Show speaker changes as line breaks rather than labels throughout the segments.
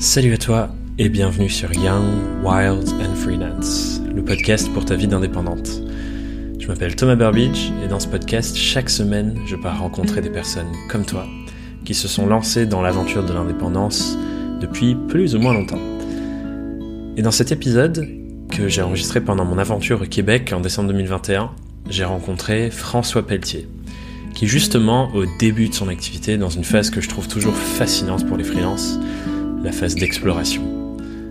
Salut à toi et bienvenue sur Young, Wild and Freelance, le podcast pour ta vie d'indépendante. Je m'appelle Thomas Burbidge et dans ce podcast, chaque semaine, je pars rencontrer des personnes comme toi qui se sont lancées dans l'aventure de l'indépendance depuis plus ou moins longtemps. Et dans cet épisode, que j'ai enregistré pendant mon aventure au Québec en décembre 2021, j'ai rencontré François Pelletier, qui justement au début de son activité, dans une phase que je trouve toujours fascinante pour les freelances, la phase d'exploration.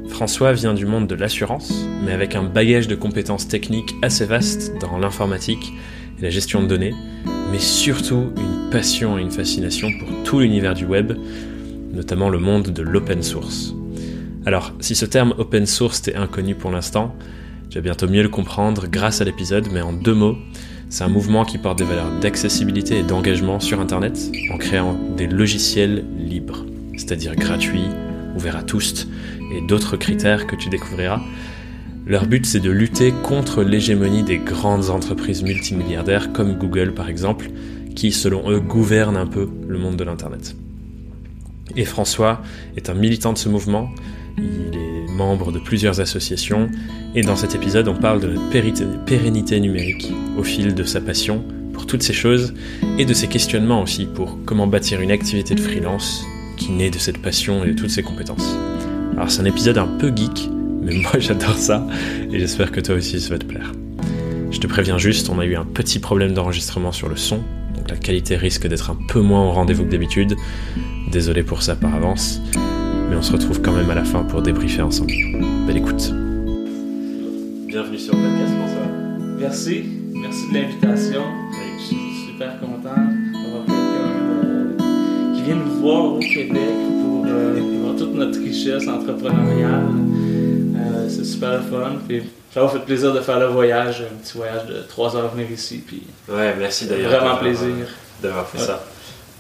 François vient du monde de l'assurance, mais avec un bagage de compétences techniques assez vaste dans l'informatique et la gestion de données, mais surtout une passion et une fascination pour tout l'univers du web, notamment le monde de l'open source. Alors, si ce terme open source t'est inconnu pour l'instant, tu vas bientôt mieux le comprendre grâce à l'épisode, mais en deux mots, c'est un mouvement qui porte des valeurs d'accessibilité et d'engagement sur Internet en créant des logiciels libres, c'est-à-dire gratuits, ouverts à tous, et d'autres critères que tu découvriras. Leur but, c'est de lutter contre l'hégémonie des grandes entreprises multimilliardaires comme Google par exemple, qui selon eux gouvernent un peu le monde de l'Internet. Et François est un militant de ce mouvement, il est membre de plusieurs associations, et dans cet épisode on parle de la pérennité numérique au fil de sa passion pour toutes ces choses, et de ses questionnements aussi pour comment bâtir une activité de freelance qui naît de cette passion et de toutes ses compétences. Alors c'est un épisode un peu geek, mais moi j'adore ça, et j'espère que toi aussi ça va te plaire. Je te préviens juste, on a eu un petit problème d'enregistrement sur le son, donc la qualité risque d'être un peu moins au rendez-vous que d'habitude. Désolé pour ça par avance, mais on se retrouve quand même à la fin pour débriefer ensemble. Belle écoute. Bienvenue sur le podcast, François.
Merci, merci de l'invitation. Voir au Québec pour euh, voir toute notre richesse entrepreneuriale. Euh, c'est super le fun. Puis, ça m'a fait plaisir de faire le voyage, un petit voyage de 3 heures venir ici. Puis,
Ouais, merci d'ailleurs.
vraiment plaisir.
euh, D'avoir fait
Ouais.
ça.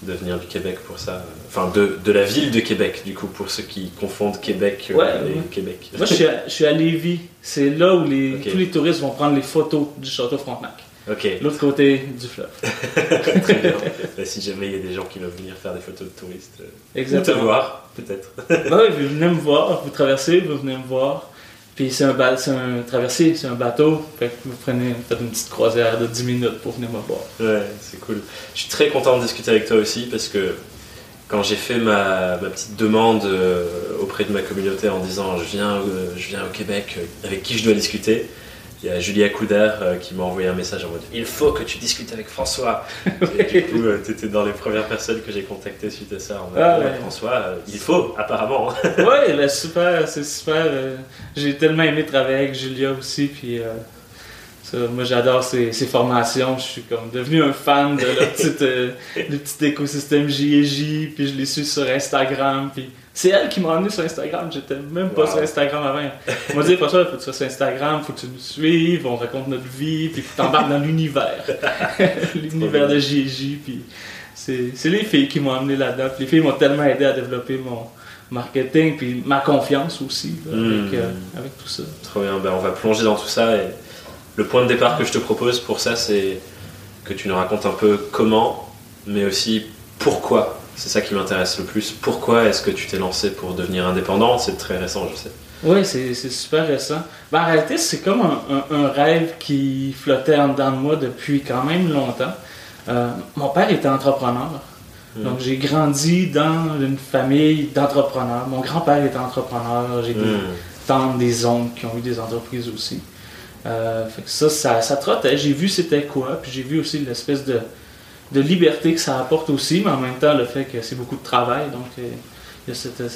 De venir du Québec pour ça. Enfin, de, de la ville de Québec, du coup, pour ceux qui confondent Québec euh,
Ouais,
et
ouais.
Québec.
Moi, je suis, à, je suis à Lévis. C'est là où les, tous les touristes vont prendre les photos du château Frontenac.
Ok,
L'autre côté du fleuve.
très bien. Bah, si jamais il y a des gens qui veulent venir faire des photos de touristes, euh, ou te
Exactement.
voir, peut-être.
Oui, vous venez me voir, vous traversez, vous venez me voir. Puis c'est un, traversier, c'est un bateau. Fait que vous prenez, faites une petite croisière de 10 minutes pour venir me voir.
Ouais, c'est cool. Je suis très content de discuter avec toi aussi parce que quand j'ai fait ma, ma petite demande euh, auprès de ma communauté en disant je viens, euh, je viens au Québec, euh, avec qui je dois discuter, il y a Julia Couder euh, qui m'a envoyé un message en mode il faut que tu discutes avec François. Et du coup, tu étais dans les premières personnes que j'ai contactées suite à ça. En mode,
Ah
Ouais. François, euh, il faut, apparemment.
ouais, là, super, c'est super. euh, J'ai tellement aimé travailler avec Julia aussi. Puis euh, ça, moi, j'adore ses, ses formations. Je suis comme devenu un fan de leur petite, euh, le petit écosystème J&J. Puis je l'ai su sur Instagram. Puis c'est elle qui m'a emmené sur Instagram. J'étais même pas
Wow.
sur Instagram avant. Elle m'a dit, François, faut que tu sois sur Instagram, faut que tu nous suives, on raconte notre vie, puis t'embarques dans l'univers. l'univers de J&J. Puis c'est les filles qui m'ont amené là-dedans. Les filles m'ont tellement aidé à développer mon marketing, puis ma confiance aussi là, avec,
Mm.
euh, avec tout ça.
Trop bien, ben, on va plonger dans tout ça. Et le point de départ que je te propose pour ça, c'est que tu nous racontes un peu comment, mais aussi pourquoi. C'est ça qui m'intéresse le plus. Pourquoi est-ce que tu t'es lancé pour devenir indépendant? C'est très récent, je sais.
Oui, c'est super récent. Ben, en réalité, c'est comme un, un- un rêve qui flottait en dedans de moi depuis quand même longtemps. Euh, mon père était entrepreneur.
Mm.
Donc, j'ai grandi dans une famille d'entrepreneurs. Mon grand-père était entrepreneur. J'ai des
Hmm.
tantes, des oncles qui ont eu des entreprises aussi. Euh, fait que ça, ça, ça trottait. J'ai vu c'était quoi. Puis j'ai vu aussi l'espèce de, de liberté que ça apporte aussi. Mais en même temps, le fait que c'est beaucoup de travail. Donc, euh, il y a euh,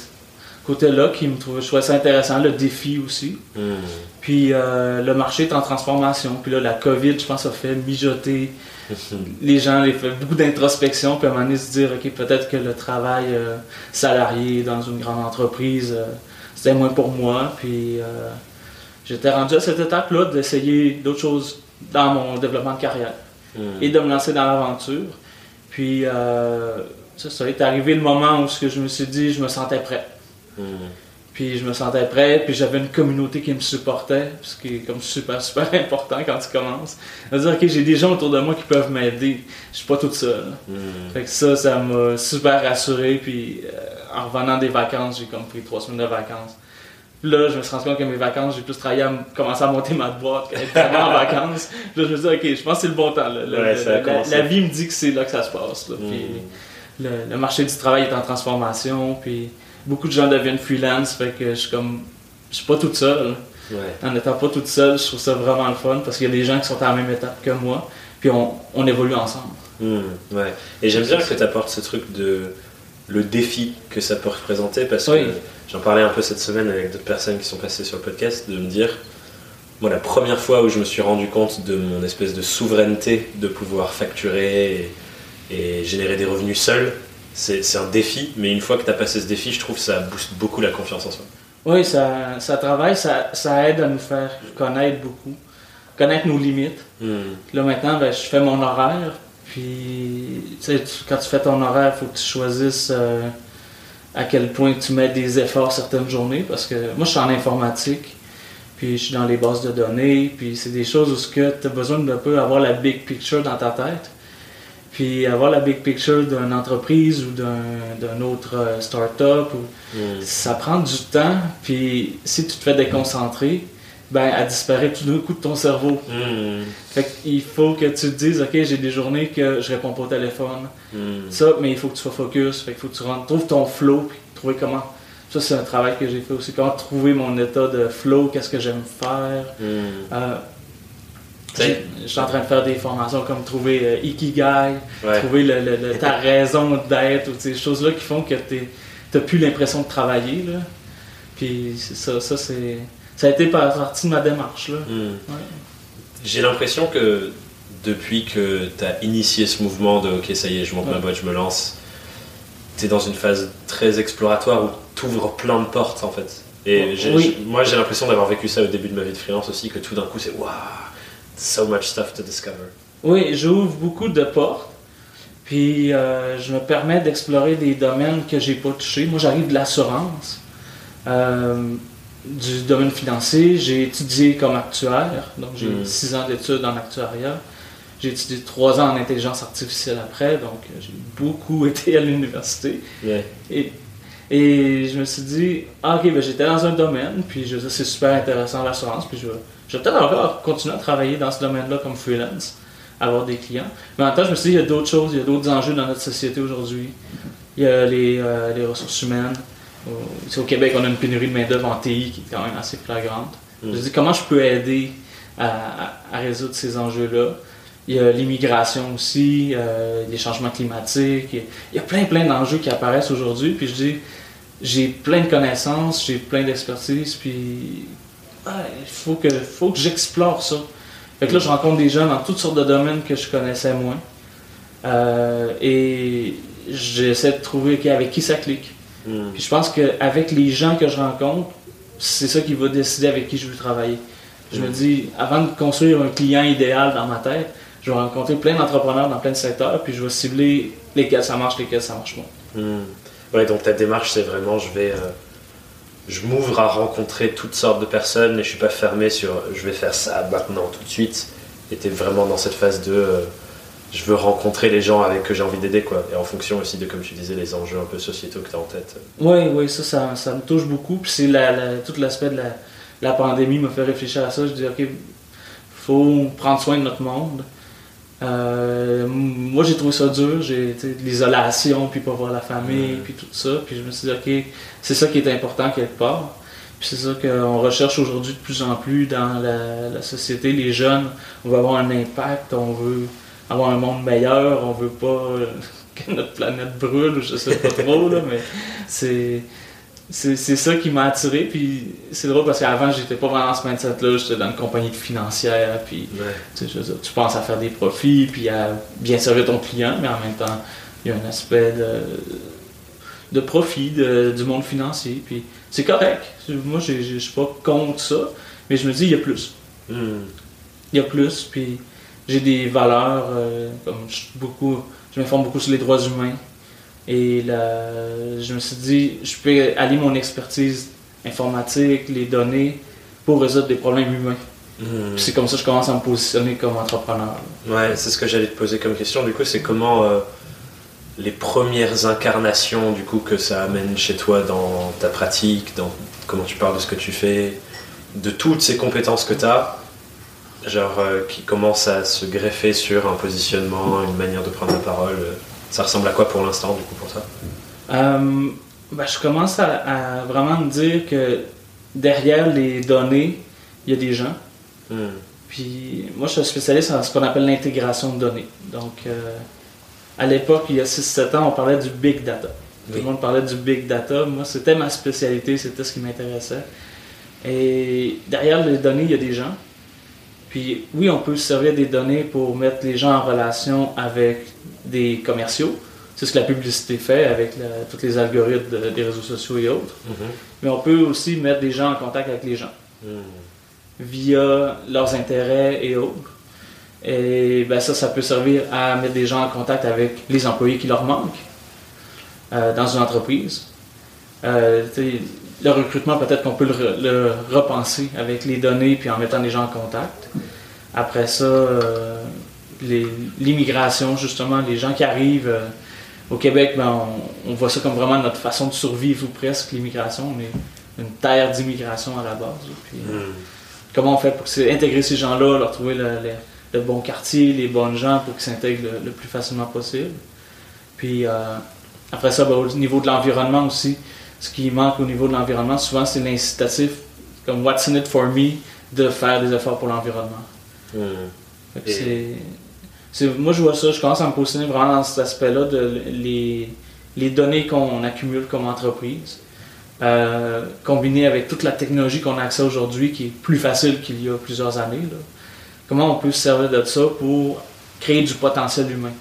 côté-là qui me trouvait, je trouvais ça intéressant. Le défi aussi.
Hmm.
Puis euh, le marché est en transformation. Puis là, la COVID, je pense, a fait mijoter les gens, les fait beaucoup d'introspection. Puis à un moment donné, se dire, OK, peut-être que le travail euh, salarié dans une grande entreprise, c'était moins pour moi. Puis j'étais rendu à cette étape-là d'essayer d'autres choses dans mon développement de carrière. Et de me lancer dans l'aventure. Puis euh, ça, ça est arrivé le moment où ce que je me suis dit, je me sentais prêt. Puis je me sentais prêt, puis j'avais une communauté qui me supportait, ce qui est comme super, super important quand tu commences. à dire, ok, j'ai des gens autour de moi qui peuvent m'aider. Je suis pas toute seule. Fait que ça, ça m'a super rassuré. Puis euh, en revenant des vacances, j'ai comme pris trois semaines de vacances. Là, je me suis rendu compte que mes vacances, j'ai plus travaillé à commencer à monter ma boîte qu'être en vacances. Là, je me suis dit, ok, je pense que c'est le bon temps. là. Le-
Ouais,
le-
ça a
la, vie me dit que c'est là que ça se passe. là. Puis le, le marché du travail est en transformation. Puis beaucoup de gens deviennent freelance. Fait que je suis comme, je suis pas toute seule.
Ouais.
En étant pas toute seule, je trouve ça vraiment le fun parce qu'il y a des gens qui sont à la même étape que moi. Puis on, on évolue ensemble.
Hmm, ouais. Et j'aime bien que tu apportes ce truc de le défi que ça peut représenter parce
Oui.
que j'en parlais un peu cette semaine avec d'autres personnes qui sont passées sur le podcast de me dire moi la première fois où je me suis rendu compte de mon espèce de souveraineté de pouvoir facturer et, et générer des revenus seul c'est un défi mais une fois que tu as passé ce défi je trouve que ça booste beaucoup la confiance en soi
Oui, ça, ça travaille, ça, ça aide à nous faire connaître beaucoup, connaître nos limites.
Hmm,
Là maintenant, ben, je fais mon horaire. Puis, tu sais, tu- quand tu fais ton horaire, il faut que tu choisisses euh, à quel point tu mets des efforts certaines journées. Parce que moi, je suis en informatique, puis je suis dans les bases de données, puis c'est des choses où tu as besoin d'un peu avoir la big picture dans ta tête. Puis avoir la big picture d'une entreprise ou d'un autre euh, start-up
hmm.
ça prend du temps, puis si tu te fais déconcentrer, ben, elle disparaît tout d'un coup de ton cerveau.
Hmm,
Fait qu'il faut que tu te dises, OK, j'ai des journées que je réponds pas au téléphone.
hmm.
Ça, mais il faut que tu sois focus. Fait qu'il faut que tu rentres, trouves ton flow, puis trouver comment. Ça, c'est un travail que j'ai fait aussi. Comment trouver mon état de flow, qu'est-ce que j'aime faire.
Hmm.
Euh, je suis en train de faire des formations comme trouver euh, Ikigai,
Ouais.
trouver le- le- le- ta raison d'être, ou ces choses-là qui font que tu n'as plus l'impression de travailler. Là. Puis ça, ça, c'est, ça a été par- partie de ma démarche. Là.
Hmm.
Ouais.
J'ai l'impression que depuis que tu as initié ce mouvement de OK, ça y est, je monte ma boîte, je me lance, tu es dans une phase très exploratoire où tu ouvres plein de portes en fait. Et
Oui.
moi j'ai l'impression d'avoir vécu ça au début de ma vie de freelance aussi, que tout d'un coup c'est waouh, so much stuff to discover.
Oui, j'ouvre beaucoup de portes. Puis euh, je me permets d'explorer des domaines que j'ai pas touchés. Moi, j'arrive de l'assurance, euh, du domaine financier. J'ai étudié comme actuaire, donc j'ai
Mm.
six ans d'études en actuariat. J'ai étudié trois ans en intelligence artificielle après, donc euh, j'ai beaucoup été à l'université. Et, et je me suis dit, ah, ok, ben, j'étais dans un domaine, puis je c'est super intéressant l'assurance, puis je vais, je vais peut-être encore continuer à travailler dans ce domaine-là comme freelance, avoir des clients. Mais en même temps, je me suis dit, il y a d'autres choses, il y a d'autres enjeux dans notre société aujourd'hui. Il y a les, euh, les ressources humaines. Au- ici au Québec, on a une pénurie de main-d'œuvre en TI qui est quand même assez flagrante.
Mm.
Je me dit, comment je peux aider à, à- à résoudre ces enjeux-là? Il y a l'immigration aussi, euh, les changements climatiques. Il y a, plein, plein d'enjeux qui apparaissent aujourd'hui. Puis je dis, j'ai plein de connaissances, j'ai plein d'expertise, puis ouais, il faut que, faut que j'explore ça. Fait que là, je rencontre des gens dans toutes sortes de domaines que je connaissais moins. Euh, et j'essaie de trouver avec qui ça clique. Je pense qu'avec les gens que je rencontre, c'est ça qui va décider avec qui je veux travailler. Je me
Mm.
dis, avant de construire un client idéal dans ma tête, je vais rencontrer plein d'entrepreneurs dans plein de secteurs, puis je vais cibler lesquels ça marche, lesquels ça marche moins.
Ouais, donc ta démarche, c'est vraiment, je vais, euh, je m'ouvre à rencontrer toutes sortes de personnes et je suis pas fermé sur, je vais faire ça maintenant, tout de suite. Et t'es vraiment dans cette phase de, euh, je veux rencontrer les gens avec que j'ai envie d'aider, quoi. Et en fonction aussi de, comme tu disais, les enjeux un peu sociétaux que tu as en tête.
Oui, oui, ça, ça, ça me touche beaucoup. Puis c'est la, la- tout l'aspect de la, la pandémie m'a fait réfléchir à ça. Je dis, OK, faut prendre soin de notre monde. Euh, moi, j'ai trouvé ça dur. J'ai l'isolation, puis pas voir la famille,
Mhm.
puis tout ça. Puis je me suis dit, OK, c'est ça qui est important quelque part. Puis c'est ça qu'on recherche aujourd'hui de plus en plus dans la, la société. Les jeunes, on veut avoir un impact, on veut avoir un monde meilleur, on veut pas euh, que notre planète brûle, ou je sais pas trop, là, mais c'est c'est ça qui m'a attiré puis c'est drôle parce qu'avant j'étais pas vraiment dans ce mindset là j'étais dans une compagnie financière puis
Ouais.
tu, dire, penses à faire des profits puis à bien servir ton client mais en même temps il y a un aspect de, de profit de- du monde financier puis c'est correct moi je suis pas contre ça mais je me dis il y a plus
Hmm.
il y a plus, puis j'ai des valeurs, euh, comme je, beaucoup, je m'informe beaucoup sur les droits humains. Et là, je me suis dit, je peux allier mon expertise informatique, les données, pour résoudre des problèmes humains.
Hmm.
C'est comme ça que je commence à me positionner comme entrepreneur.
Ouais, c'est ce que j'allais te poser comme question. Du coup, c'est comment euh, les premières incarnations du coup que ça amène chez toi dans ta pratique, dans comment tu parles de ce que tu fais, de toutes ces compétences que tu as, genre euh, qui commencent à se greffer sur un positionnement, une manière de prendre la parole. Ça ressemble à quoi pour l'instant du coup pour toi?
Euh, ben, je commence à, à vraiment me dire que derrière les données, il y a des gens.
Hmm.
Puis moi, je suis spécialiste en ce qu'on appelle l'intégration de données. Donc, euh, à l'époque, il y a 6-7 ans, on parlait du big data. Tout
Oui.
le monde parlait du big data. Moi, c'était ma spécialité, c'était ce qui m'intéressait. Et derrière les données, il y a des gens. Puis oui, on peut se servir des données pour mettre les gens en relation avec des commerciaux. C'est ce que la publicité fait avec la- tous les algorithmes de- des réseaux sociaux et autres.
Mhm.
Mais on peut aussi mettre des gens en contact avec les gens
Hmm.
via leurs intérêts et autres. Et ben ça, ça peut servir à mettre des gens en contact avec les employés qui leur manquent euh, dans une entreprise. Euh, le recrutement, peut-être qu'on peut le, re- le repenser avec les données puis en mettant les gens en contact. Après ça, euh, l'immigration, justement, les gens qui arrivent euh, au Québec, ben, on, on voit ça comme vraiment notre façon de survivre ou presque, l'immigration. On est une terre d'immigration à la base. Puis, euh,
Hmm.
comment on fait pour intégrer ces gens-là, leur trouver le, le- le bon quartier, les bonnes gens pour qu'ils s'intègrent le, le plus facilement possible. Puis euh, après ça, ben, au niveau de l'environnement aussi, ce qui manque au niveau de l'environnement, souvent c'est l'incitatif, comme What's in it for me, de faire des efforts pour l'environnement.
Hmm.
C'est- moi, je vois ça, je commence à me positionner vraiment dans cet aspect-là de les, les données qu'on accumule comme entreprise, euh, combinées avec toute la technologie qu'on a accès aujourd'hui, qui est plus facile qu'il y a plusieurs années. là. Comment on peut se servir de ça pour créer du potentiel humain?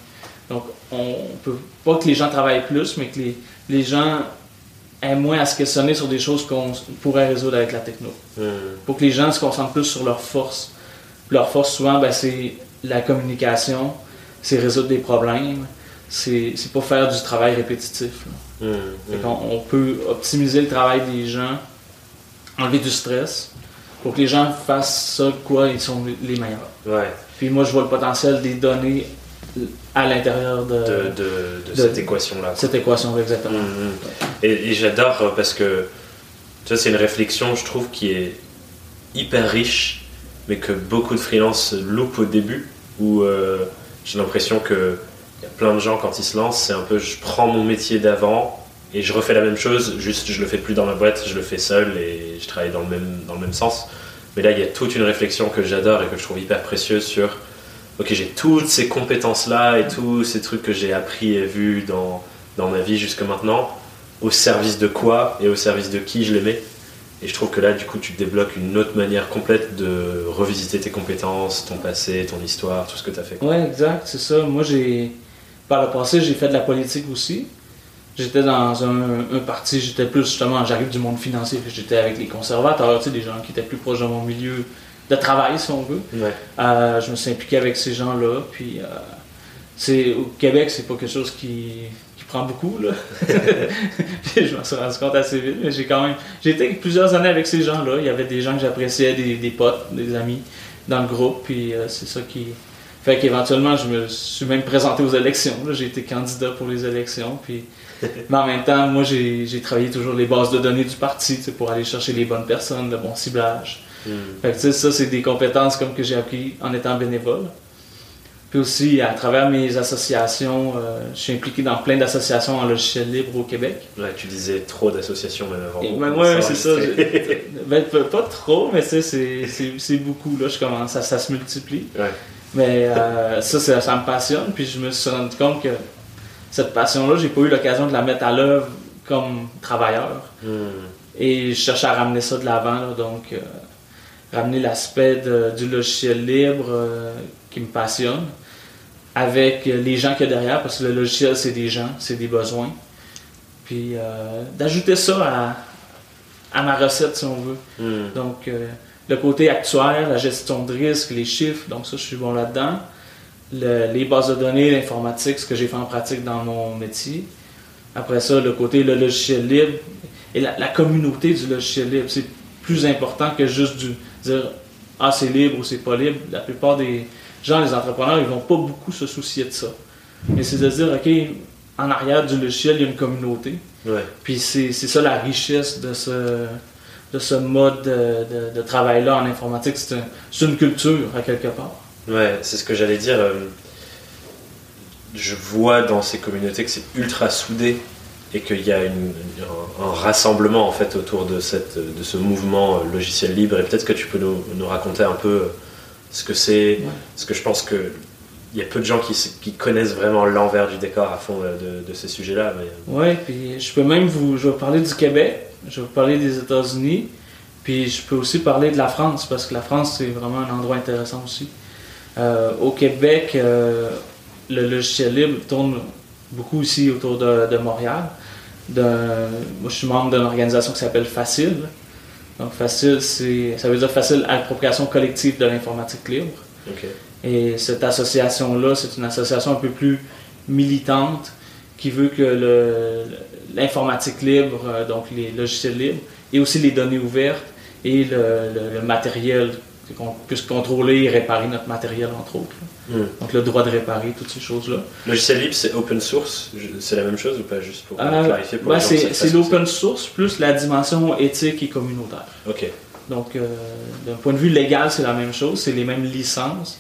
Donc, on peut pas que les gens travaillent plus, mais que les, les gens aient moins à se questionner sur des choses qu'on pourrait résoudre avec la techno
Hmm.
pour que les gens se concentrent plus sur leurs forces. Leur force, souvent, ben, c'est la communication, c'est résoudre des problèmes, c'est pas faire du travail répétitif. Fait qu'on- on peut optimiser le travail des gens, enlever du stress, pour que les gens fassent ça, quoi, ils sont les meilleurs.
Ouais,
Puis moi, je vois le potentiel des données à l'intérieur de,
de, de, de
de-
cette équation-là.
cette équation exactement.
Mhm. Et, et j'adore euh, parce que vois, c'est une réflexion, je trouve, qui est hyper riche, mais que beaucoup de freelance loupent au début, où euh, j'ai l'impression que y a plein de gens, quand ils se lancent, c'est un peu je prends mon métier d'avant et je refais la même chose, juste je le fais plus dans ma boîte, je le fais seul et je travaille dans le même, dans le même sens. Mais là, il y a toute une réflexion que j'adore et que je trouve hyper précieuse sur ok, j'ai toutes ces compétences-là et tous ces trucs que j'ai appris et vus dans, dans ma vie jusque maintenant, au service de quoi et au service de qui je les mets. Et je trouve que là, du coup, tu débloques une autre manière complète de revisiter tes compétences, ton passé, ton histoire, tout ce que tu as fait.
Ouais, exact, c'est ça. Moi, j'ai. Par le passé, j'ai fait de la politique aussi. J'étais dans un, un parti, j'étais plus justement, j'arrive du monde financier, j'étais avec les conservateurs, tu sais, des gens qui étaient plus proches de mon milieu de travail, si on veut.
Ouais.
Euh, je me suis impliqué avec ces gens-là, puis euh, c'est au Québec, c'est pas quelque chose qui, qui prend beaucoup, là. Puis je m'en suis rendu compte assez vite, mais j'ai quand même... J'ai été plusieurs années avec ces gens-là. Il y avait des gens que j'appréciais, des, des potes, des amis dans le groupe, puis euh, c'est ça qui... Fait qu'éventuellement, je me suis même présenté aux élections. là. J'ai été candidat pour les élections, puis... Mais en même temps, moi, j'ai j'ai travaillé toujours les bases de données du parti, pour aller chercher les bonnes personnes, le bon ciblage. Fait que, ça, c'est des compétences comme que j'ai appris en étant bénévole. Puis aussi, à travers mes associations, euh, je suis impliqué dans plein d'associations en logiciel libre au Québec.
Ouais, tu disais trop d'associations même avant.
Et ben, ouais, c'est ça. ben, pas trop, mais tu sais, c'est- beaucoup. Là, je commence, ça, ça se multiplie.
Ouais.
Mais euh, ça, ça, ça me passionne. Puis je me suis rendu compte que cette passion-là, j'ai pas eu l'occasion de la mettre à l'œuvre comme travailleur.
Hmm.
Et je cherche à ramener ça de l'avant, donc euh, ramener l'aspect du logiciel libre euh, qui me passionne avec euh, les gens qu'il y a derrière, parce que le logiciel, c'est des gens, c'est des besoins. Puis euh, d'ajouter ça à, à ma recette, si on veut.
Hmm.
Donc, euh, le côté actuaire, la gestion de risque, les chiffres, donc ça, je suis bon là-dedans. Le- les bases de données, l'informatique, ce que j'ai fait en pratique dans mon métier. Après ça, le côté le logiciel libre. et la, la communauté du logiciel libre. C'est plus important que juste du, dire ah c'est libre ou c'est pas libre. La plupart des gens, les entrepreneurs, ils vont pas beaucoup se soucier de ça. Mais c'est de dire ok, en arrière du logiciel, il y a une communauté.
Ouais.
Puis c'est ça la richesse de ce, de ce mode de, de- de travail-là en informatique. C'est un- c'est une culture à quelque part.
Ouais, c'est ce que j'allais dire. euh, Je vois dans ces communautés que c'est ultra soudé et qu'il y a une- un, un rassemblement en fait autour de, cette, de ce mouvement euh, logiciel libre. Et peut-être que tu peux nous, nous raconter un peu euh, ce que c'est.
Ouais.
Parce que je pense que il y a peu de gens qui, connaissent vraiment l'envers du décor à fond euh, de, de ces sujets-là. mais,
Oui, puis je peux même vous. Je vais parler du Québec, je vais vous parler des États-Unis, puis je peux aussi parler de la France, parce que la France, c'est vraiment un endroit intéressant aussi. Euh, au Québec, euh, le logiciel libre tourne beaucoup ici autour de, de Montréal. Moi, je suis membre d'une organisation qui s'appelle Facile. Donc, Facile, c'est, ça veut dire Facile Appropriation collective de l'informatique libre. Et cette association-là, c'est une association un peu plus militante qui veut que l'informatique libre, euh, donc les logiciels libres, et aussi les données ouvertes et le, le- le matériel, qu'on puisse contrôler et réparer notre matériel, entre autres.
Hmm.
Donc le droit de réparer, toutes ces choses-là.
Logiciel libre, c'est open source. C'est la même chose ou pas Juste pour
Euh,
clarifier pour
ben, c'est l'open source plus la dimension éthique et communautaire.
Ok.
Donc, euh, d'un point de vue légal, c'est la même chose, c'est les mêmes licences.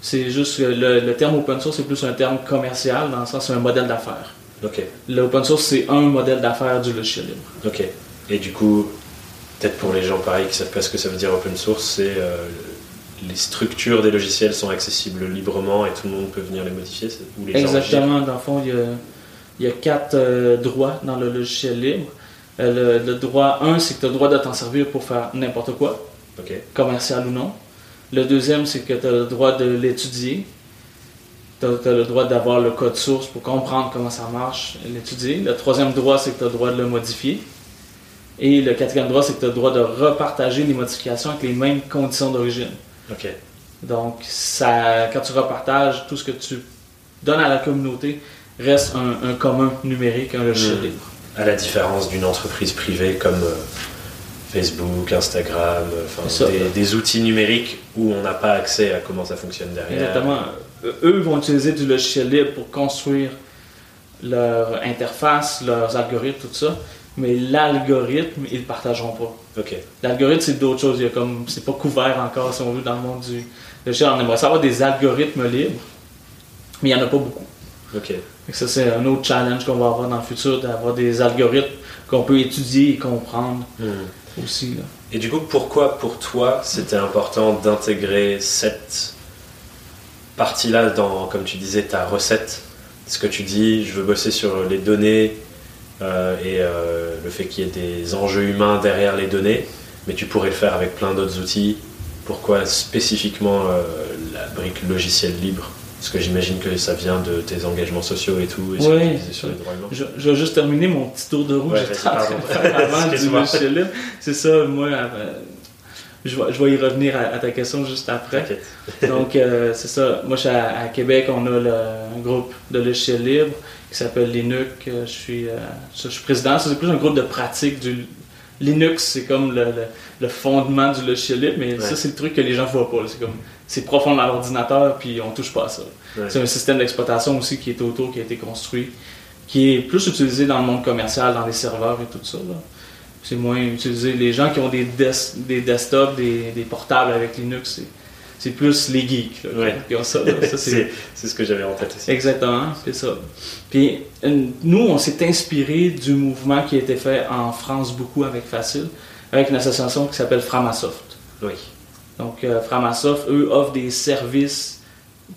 C'est juste que le, le terme open source, c'est plus un terme commercial, dans le sens c'est un modèle d'affaires.
Ok.
L'open source, c'est un modèle d'affaires du logiciel libre.
Ok. Et du coup, peut-être pour les gens pareils qui savent pas ce que ça veut dire open source, c'est euh, les structures des logiciels sont accessibles librement et tout le monde peut venir les modifier ou les.
Exactement, dans le fond, il y a, il y a quatre euh, droits dans le logiciel libre. Euh, le, le droit 1, c'est que tu as le droit de t'en servir pour faire n'importe quoi, commercial ou non. Le deuxième, c'est que tu as le droit de l'étudier. Tu as, le droit d'avoir le code source pour comprendre comment ça marche et l'étudier. Le troisième droit, c'est que tu as le droit de le modifier. Et le quatrième droit, c'est que tu as le droit de repartager les modifications avec les mêmes conditions d'origine.
Ok.
Donc, ça, quand tu repartages, tout ce que tu donnes à la communauté reste un, un commun numérique, un logiciel
Mm.
libre.
À la différence d'une entreprise privée comme euh, Facebook, Instagram, euh,
ça.
des, des outils numériques où on n'a pas accès à comment ça fonctionne derrière.
Exactement. Eux vont utiliser du logiciel libre pour construire leur interface, leurs algorithmes, tout ça. Mais l'algorithme, ils ne le partageront pas.
Ok.
L'algorithme, c'est d'autres choses. Il y a comme, c'est pas couvert encore, si on veut, dans le monde du logiciel. On aimerait savoir des algorithmes libres, mais il n'y en a pas beaucoup.
Ok.
Ça, c'est un autre challenge qu'on va avoir dans le futur, d'avoir des algorithmes qu'on peut étudier et comprendre
Hmm.
aussi. Là.
Et du coup, pourquoi pour toi c'était important d'intégrer cette partie-là dans, comme tu disais, ta recette? Ce que tu dis, je veux bosser sur les données et euh, le fait qu'il y ait des enjeux humains derrière les données, mais tu pourrais le faire avec plein d'autres outils. Pourquoi spécifiquement euh, la brique logicielle libre? Parce que j'imagine que ça vient de tes engagements sociaux et tout, et
Oui.
sur les droits humains.
Je, je vais juste terminer mon petit tour de roue
Ouais,
que j'étais en
vas-y,
train de
pardon.
faire avant du logiciel libre. C'est ça, moi, euh, je, vais, je vais y revenir à, à ta question juste après. Donc, euh, c'est ça. Moi, je suis à, à Québec, on a le- un groupe de logiciels libres qui s'appelle Linux. Euh, Je suis, euh, je suis président. Ça, c'est plus un groupe de pratique du. Linux, c'est comme le, le- le fondement du logiciel libre, mais
Ouais.
ça, c'est le truc que les gens voient pas. C'est comme, c'est profond dans l'ordinateur, puis on touche pas à ça.
Ouais.
C'est un système d'exploitation aussi qui est autour, qui a été construit, qui est plus utilisé dans le monde commercial, dans les serveurs et tout ça. C'est moins utilisé. Les gens qui ont des, des- des desktops, des, des portables avec Linux, c'est, c'est plus les geeks là,
Ouais.
qui ont ça. Ça, c'est-
ce que j'avais en tête aussi.
Exactement, c'est ça. Puis nous, on s'est inspiré du mouvement qui a été fait en France beaucoup avec Facile, avec une association qui s'appelle Framasoft.
Oui.
Donc euh, Framasoft, eux, offrent des services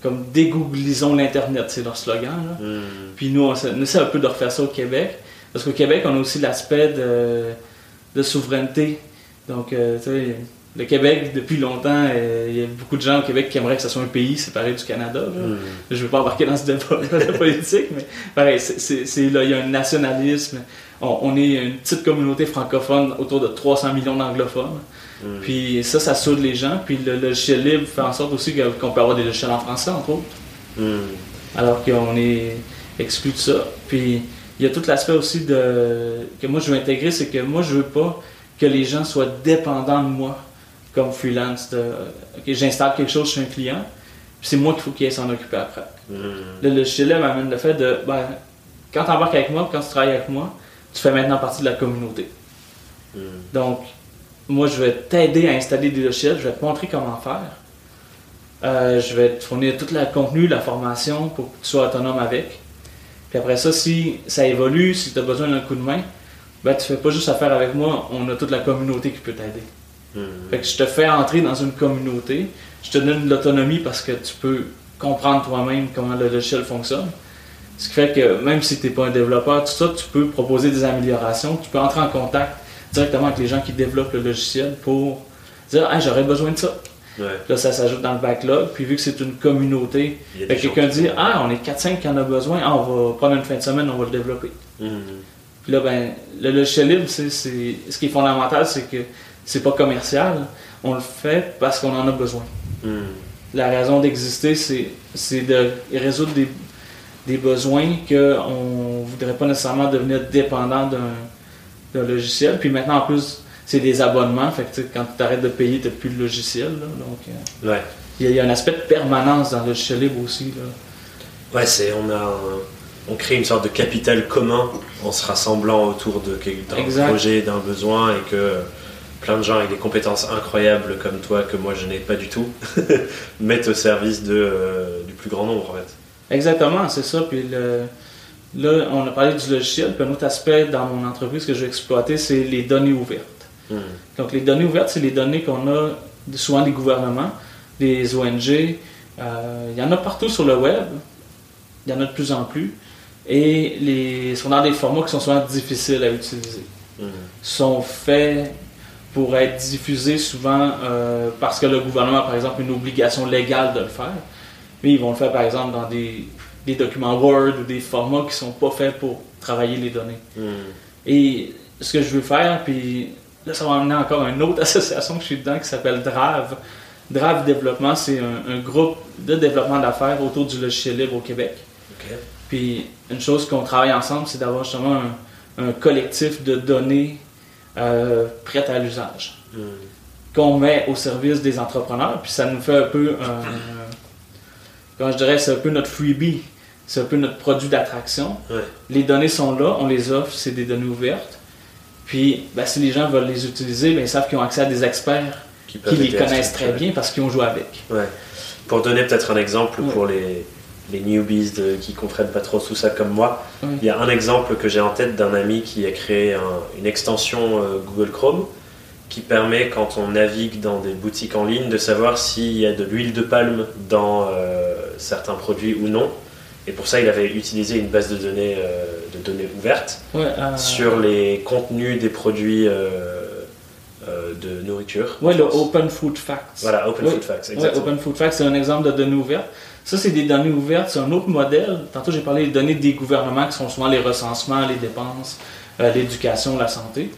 comme dégooglisons l'Internet, c'est leur slogan. là.
Hmm.
Puis nous, on, essaie- on essaie un peu de refaire ça au Québec. Parce qu'au Québec, on a aussi l'aspect de, de souveraineté. Donc, euh, tu sais, le Québec, depuis longtemps, euh, il y a beaucoup de gens au Québec qui aimeraient que ce soit un pays séparé du Canada.
Hmm.
Je ne veux pas embarquer dans ce débat politique, mais pareil, c'est- là, il y a un nationalisme. On, on est une petite communauté francophone autour de 300 millions d'anglophones.
Hmm.
Puis ça, ça soude les gens. Puis le logiciel libre fait en sorte aussi qu'on peut avoir des logiciels en français, entre autres
Hmm.
alors qu'on est exclu de ça. Puis il y a tout l'aspect aussi de que moi je veux intégrer, c'est que moi je veux pas que les gens soient dépendants de moi comme freelance. De, ok, j'installe quelque chose chez un client, puis c'est moi qu'il faut qu'il s'en occuper après.
Hmm.
Le logiciel m'amène le fait de, ben, quand tu embarques avec moi, quand tu travailles avec moi, tu fais maintenant partie de la communauté.
Hmm.
Donc, moi, je vais t'aider à installer des logiciels, je vais te montrer comment faire. Euh, je vais te fournir tout le contenu, la formation pour que tu sois autonome avec. Puis après ça, si ça évolue, si tu as besoin d'un coup de main, ben, tu fais pas juste affaire avec moi, on a toute la communauté qui peut t'aider.
Hmm.
Fait que je te fais entrer dans une communauté, je te donne de l'autonomie parce que tu peux comprendre toi-même comment le logiciel fonctionne. Ce qui fait que même si tu n'es pas un développeur, tout ça, tu peux proposer des améliorations, tu peux entrer en contact directement avec les gens qui développent le logiciel pour dire Ah, j'aurais besoin de ça.
Ouais.
Là, ça s'ajoute dans le backlog. Puis vu que c'est une communauté, quelqu'un dit Ah, on est 4-5 qui en a besoin, ah, on va prendre une fin de semaine, on va le développer.
Hmm.
Puis là, ben, le logiciel libre, c'est- ce qui est fondamental, c'est que c'est pas commercial. On le fait parce qu'on en a besoin.
Hmm.
La raison d'exister, c'est, de résoudre des, des besoins qu'on voudrait pas nécessairement devenir dépendant d'un, logiciel. Puis maintenant, en plus, c'est des abonnements. Fait que quand tu arrêtes de payer, tu n'as plus le logiciel. là. donc, euh,
Ouais.
il y, a- il y a un aspect de permanence dans le logiciel libre aussi. Là.
Ouais, c'est on a un- on crée une sorte de capital commun en se rassemblant autour de d'un projet, d'un besoin et que plein de gens avec des compétences incroyables comme toi que moi je n'ai pas du tout mettent au service de, euh, du plus grand nombre en fait.
Exactement, c'est ça. Puis le- là, on a parlé du logiciel. Puis un autre aspect dans mon entreprise que je vais exploiter, c'est les données ouvertes.
Hmm.
Donc, les données ouvertes, c'est les données qu'on a souvent des gouvernements, des ONG. euh, il y en a partout sur le web. Il y en a de plus en plus. Et les sont dans des formats qui sont souvent difficiles à utiliser.
Hmm.
sont faits pour être diffusés souvent euh, parce que le gouvernement a, par exemple, une obligation légale de le faire. Mais ils vont le faire, par exemple, dans des, des documents Word ou des formats qui sont pas faits pour travailler les données.
Hmm.
Et ce que je veux faire, puis là, ça va amener encore une autre association que je suis dedans qui s'appelle DRAV. DRAV Développement, c'est un, un groupe de développement d'affaires autour du logiciel libre au Québec. Puis une chose qu'on travaille ensemble, c'est d'avoir justement un, un collectif de données euh, prêtes à l'usage qu'on met au service des entrepreneurs. Puis ça nous fait un peu, comment je dirais, c'est un peu notre freebie, c'est un peu notre produit d'attraction. Les données sont là, on les offre, c'est des données ouvertes. Puis ben, si les gens veulent les utiliser, ben, ils savent qu'ils ont accès à des experts
Qui,
les connaissent très bien parce qu'ils ont joué avec.
Ouais. Pour donner peut-être un exemple
Ouais.
pour les, les newbies de- qui comprennent pas trop tout ça comme moi, il y a un exemple que j'ai en tête d'un ami qui a créé un- une extension euh, Google Chrome qui permet, quand on navigue dans des boutiques en ligne, de savoir s'il y a de l'huile de palme dans euh, certains produits ou non. Et pour ça, il avait utilisé une base de données, euh, de données ouvertes
Ouais, euh,
sur les contenus des produits de nourriture.
ouais, le. Open Food Facts.
Voilà, Open
Oui.
Food Facts,
Ouais,
exactement.
Open Food Facts, c'est un exemple de données ouvertes. Ça, c'est des données ouvertes, c'est un autre modèle. Tantôt, j'ai parlé des données des gouvernements qui sont souvent les recensements, les dépenses, euh, l'éducation, la santé.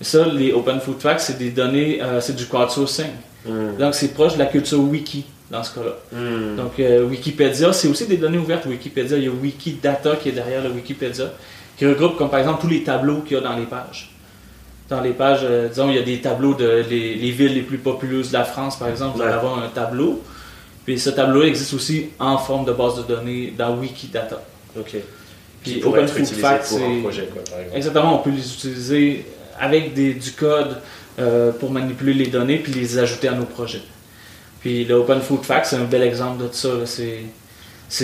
Et ça, les Open Food Facts, c'est des données, euh, c'est du crowdsourcing.
Hmm.
Donc, c'est proche de la culture wiki dans ce cas-là.
Hmm.
Donc, euh, Wikipédia, c'est aussi des données ouvertes. Wikipédia, il y a Wikidata qui est derrière le Wikipédia, qui regroupe, comme par exemple, tous les tableaux qu'il y a dans les pages. Dans les pages, euh, disons, il y a des tableaux de les, les villes les plus populeuses de la France, par exemple, vous allez avoir un tableau. Puis ce tableau existe aussi en forme de base de données dans Wikidata.
Ok.
Puis Open
être
Food Facts,
pour un
c'est-
projet, quoi, par exemple.
Exactement, on peut les utiliser avec des, du code euh, pour manipuler les données puis les ajouter à nos projets. Puis le Open Food Facts, c'est un bel exemple de ça. C'est,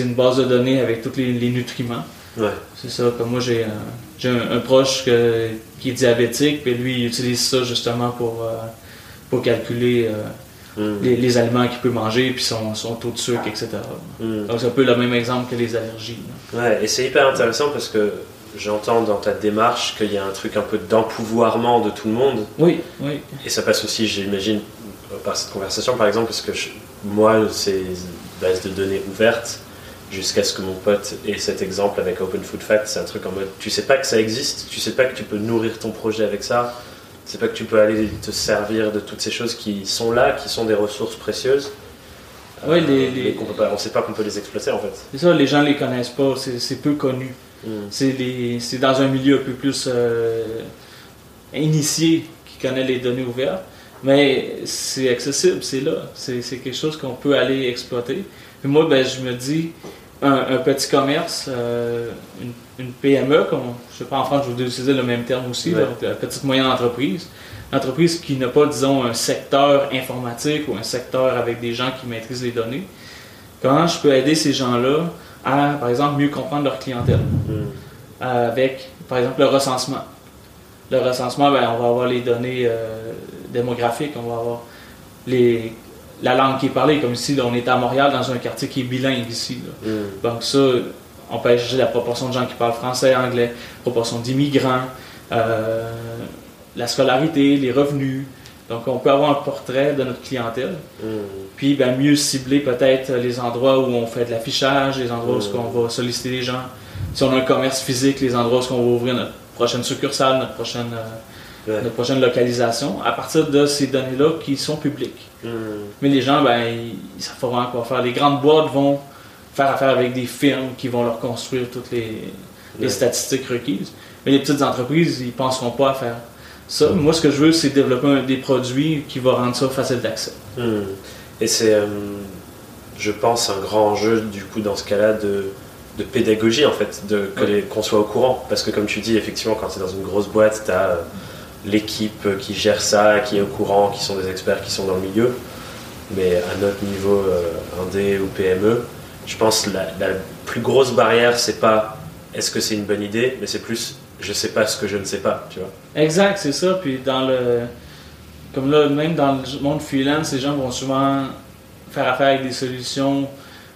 une base de données avec tous les, les nutriments.
Ouais.
C'est ça, comme moi j'ai, un- j'ai un, un proche que- qui est diabétique, puis lui il utilise ça justement pour, euh, pour calculer euh,
Hmm.
les, les aliments qu'il peut manger, puis son, son taux de sucre, etc.
Hmm.
Donc c'est un peu le même exemple que les allergies. là.
Ouais, et c'est hyper intéressant parce que j'entends dans ta démarche qu'il y a un truc un peu d'empouvoirment de tout le monde.
Oui, oui.
Et ça passe aussi, j'imagine, par cette conversation, par exemple, parce que je- moi, ces bases de données ouvertes, jusqu'à ce que mon pote ait cet exemple avec Open Food Facts, c'est un truc en mode, tu sais pas que ça existe, tu sais pas que tu peux nourrir ton projet avec ça, sais pas que tu peux aller te servir de toutes ces choses qui sont là, qui sont des ressources précieuses.
Ouais, les-
Euh,
les-
mais qu'on peut pas, on sait pas qu'on peut les exploiter en fait.
C'est ça, les gens les connaissent pas, c'est, c'est peu connu. Mm. C'est dans un milieu un peu plus euh, initié qui connaît les données ouvertes, mais c'est accessible, c'est là. C'est quelque chose qu'on peut aller exploiter. Et moi, ben, je me dis, un, petit commerce, euh, une, PME, comme, je sais pas en France, je vous utiliser le même terme aussi, la petite moyenne entreprise. Une entreprise qui n'a pas, disons, un secteur informatique ou un secteur avec des gens qui maîtrisent les données. Comment je peux aider ces gens-là à, par exemple, mieux comprendre leur clientèle? Hmm. avec, par exemple, le recensement. Le recensement, ben, on va avoir les données euh, démographiques, on va avoir les la langue qui est parlée. Comme ici, on est à Montréal, dans un quartier qui est bilingue ici. Mm. Donc ça, on peut chercher la proportion de gens qui parlent français, anglais, proportion d'immigrants, euh, la scolarité, les revenus. Donc on peut avoir un portrait de notre clientèle. Mm. Puis ben, mieux cibler peut-être les endroits où on fait de l'affichage, les endroits où mm. on va solliciter les gens. Si on a un commerce physique, les endroits où on va ouvrir notre prochaine succursale, notre prochaine... Euh, notre prochaine localisation, à partir de ces données-là qui sont publiques. Hmm. Mais les gens, ben, ils, savent pas vraiment quoi faire. Les grandes boîtes vont faire affaire avec des firmes qui vont leur construire toutes les, statistiques requises. Mais les petites entreprises, ils penseront pas à faire ça. Moi, ce que je veux, c'est développer des produits qui vont rendre ça facile d'accès.
Hmm. Et c'est, euh, je pense, un grand enjeu, du coup, dans ce cas-là, de, pédagogie, en fait, de, qu'on soit au courant. Parce que, comme tu dis, effectivement, quand tu es dans une grosse boîte, tu as l'équipe qui gère ça, qui est au courant, qui sont des experts qui sont dans le milieu. Mais à notre niveau euh, indé ou PME, je pense que la, plus grosse barrière, c'est pas est-ce que c'est une bonne idée, mais c'est plus je sais pas ce que je ne sais pas, tu vois.
Exact, c'est ça. Puis dans le. Comme là, même dans le monde freelance, les gens vont souvent faire affaire avec des solutions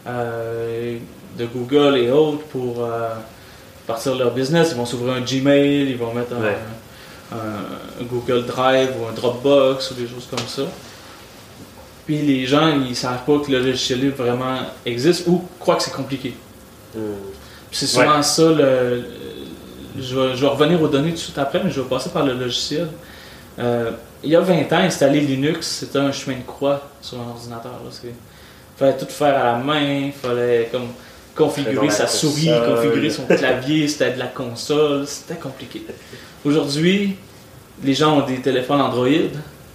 euh, de Google et autres pour euh, partir de leur business. Ils vont s'ouvrir un Gmail, ils vont mettre un un, Google Drive ou un Dropbox ou des choses comme ça. Puis les gens, ils savent pas que le logiciel libre vraiment existe ou croient que c'est compliqué. Hmm. C'est souvent ça le. Je vais, revenir aux données tout de suite après, mais je vais passer par le logiciel. Euh, il y a 20 ans, installer Linux, c'était un chemin de croix sur un ordinateur. Il fallait tout faire à la main, il fallait comme configurer sa souris, configurer son clavier, c'était de la console, c'était compliqué. Aujourd'hui, les gens ont des téléphones Android,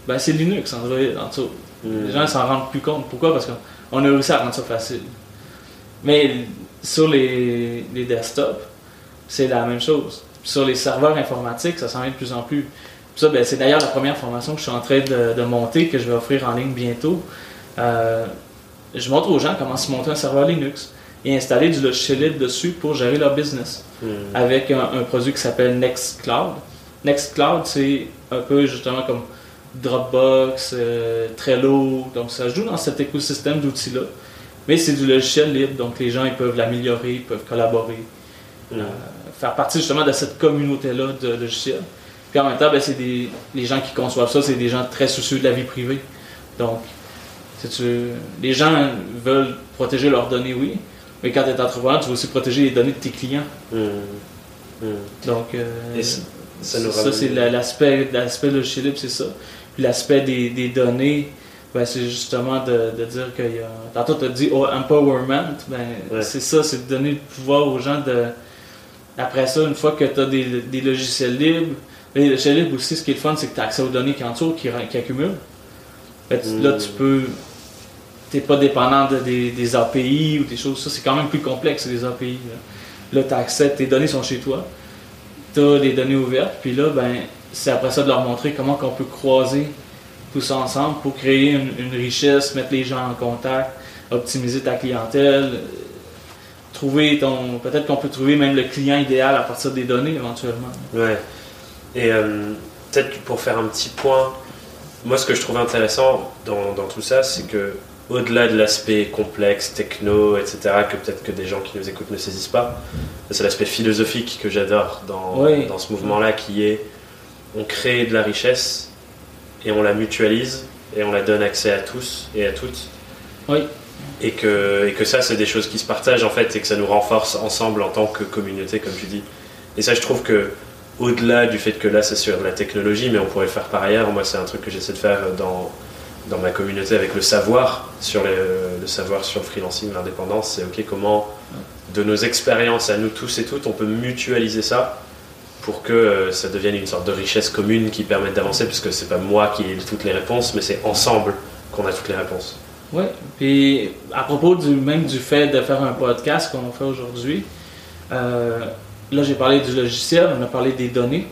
ben c'est Linux Android en dessous. Hmm. Les gens ne s'en rendent plus compte. Pourquoi? Parce qu'on a réussi à rendre ça facile. Mais sur les, les desktops, c'est la même chose. Sur les serveurs informatiques, ça s'en vient de plus en plus. Ça, ben, c'est d'ailleurs la première formation que je suis en train de, monter, que je vais offrir en ligne bientôt. Euh, je montre aux gens comment se monter un serveur Linux et installer du logiciel libre dessus pour gérer leur business hmm. avec un, produit qui s'appelle Nextcloud. Nextcloud, c'est un peu justement comme Dropbox, euh, Trello, donc ça joue dans cet écosystème d'outils-là. Mais c'est du logiciel libre, donc les gens ils peuvent l'améliorer, ils peuvent collaborer, hmm. euh, faire partie justement de cette communauté-là de logiciels. Puis en même temps, ben, c'est des, les gens qui conçoivent ça, c'est des gens très soucieux de la vie privée. Donc, tu, les gens veulent protéger leurs données, oui, mais quand tu es entrepreneur, tu veux aussi protéger les données de tes clients. Hmm. Hmm. Donc, euh, ça, c'est l'aspect, l'aspect logiciel libre, c'est ça. Puis l'aspect des, des données, ben, c'est justement de, de dire qu'il y a. Tantôt, tu as dit oh, empowerment, ben, c'est ça, c'est de donner le pouvoir aux gens de. Après ça, une fois que tu as des, des, logiciels libres, les logiciels libres aussi, ce qui est le fun, c'est que tu as accès aux données qui entourent, qui, qui accumulent. Là, tu peux t'es pas dépendant des, API ou des choses. Ça, c'est quand même plus complexe, les API. Là, tu accès, tes données sont chez toi, tu as des données ouvertes, puis là, ben, c'est après ça de leur montrer comment on peut croiser tout ça ensemble pour créer une, richesse, mettre les gens en contact, optimiser ta clientèle, trouver ton. Peut-être qu'on peut trouver même le client idéal à partir des données éventuellement.
Ouais. Et euh, peut-être pour faire un petit point, moi ce que je trouve intéressant dans tout ça, c'est que au-delà de l'aspect complexe, techno, etc., que peut-être que des gens qui nous écoutent ne saisissent pas, c'est l'aspect philosophique que j'adore dans, dans ce mouvement-là, qui est on crée de la richesse et on la mutualise et on la donne accès à tous et à toutes.
Oui.
Et que, et que ça, c'est des choses qui se partagent en fait et que ça nous renforce ensemble en tant que communauté, comme tu dis. Et ça, je trouve que au-delà du fait que là, c'est sur la technologie, mais on pourrait le faire par ailleurs, moi, c'est un truc que j'essaie de faire dans dans ma communauté avec le savoir sur le savoir sur le freelancing, l'indépendance, c'est ok comment de nos expériences à nous tous et toutes, on peut mutualiser ça pour que euh, ça devienne une sorte de richesse commune qui permette d'avancer, puisque c'est pas moi qui ai toutes les réponses, mais c'est ensemble qu'on a toutes les réponses.
Oui, puis à propos du, même du fait de faire un podcast qu'on fait aujourd'hui, euh, là j'ai parlé du logiciel, on a parlé des données.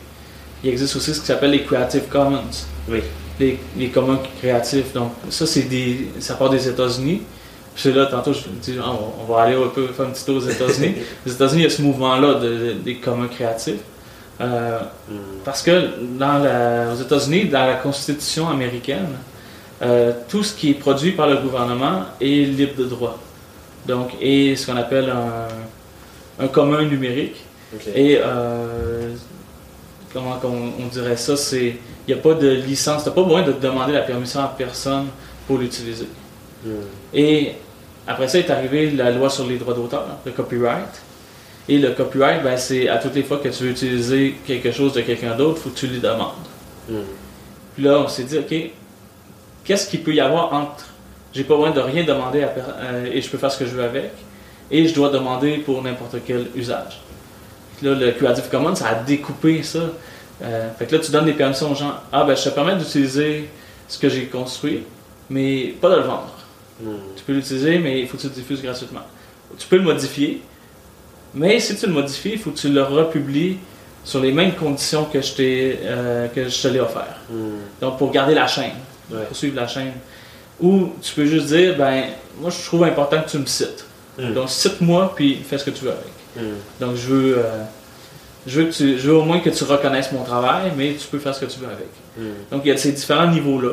Il existe aussi ce qui s'appelle les Creative Commons.
Oui.
Les, les communs créatifs. Donc ça, c'est des, ça part des États-Unis. Puis là, tantôt, je me dis, ah, on va aller un peu faire un petit tour aux États-Unis. aux États-Unis, il y a ce mouvement-là de, des communs créatifs. Euh,
Hmm.
parce que dans la- aux États-Unis, dans la Constitution américaine, euh, tout ce qui est produit par le gouvernement est libre de droit. Donc, et ce qu'on appelle un, un commun numérique. Et euh, comment on, dirait ça, c'est il n'y a pas de licence, tu n'as pas besoin de demander la permission à personne pour l'utiliser.
Hmm.
Et après ça est arrivé la loi sur les droits d'auteur, le copyright. Et le copyright, ben, c'est à toutes les fois que tu veux utiliser quelque chose de quelqu'un d'autre, il faut que tu lui demandes.
Hmm.
Puis là, on s'est dit, OK, qu'est-ce qu'il peut y avoir entre j'ai pas besoin de rien demander à euh, et je peux faire ce que je veux avec, et je dois demander pour n'importe quel usage. Puis là, le Creative Commons, ça a découpé ça. Euh, fait que là, tu donnes des permissions aux gens. Ah, ben, je te permets d'utiliser ce que j'ai construit, mais pas de le vendre.
Hmm.
Tu peux l'utiliser, mais il faut que tu le diffuses gratuitement. Tu peux le modifier, mais si tu le modifies, il faut que tu le republies sur les mêmes conditions que je, t'ai, euh, que je te l'ai offert.
Hmm.
Donc, pour garder la chaîne,
Ouais.
pour suivre la chaîne. Ou tu peux juste dire, ben, moi, je trouve important que tu me cites.
Hmm.
Donc, cite-moi, puis fais ce que tu veux avec. Donc, je veux, euh, je, veux que tu, je veux au moins que tu reconnaisses mon travail, mais tu peux faire ce que tu veux avec.
Hmm.
Donc, il y a ces différents niveaux-là.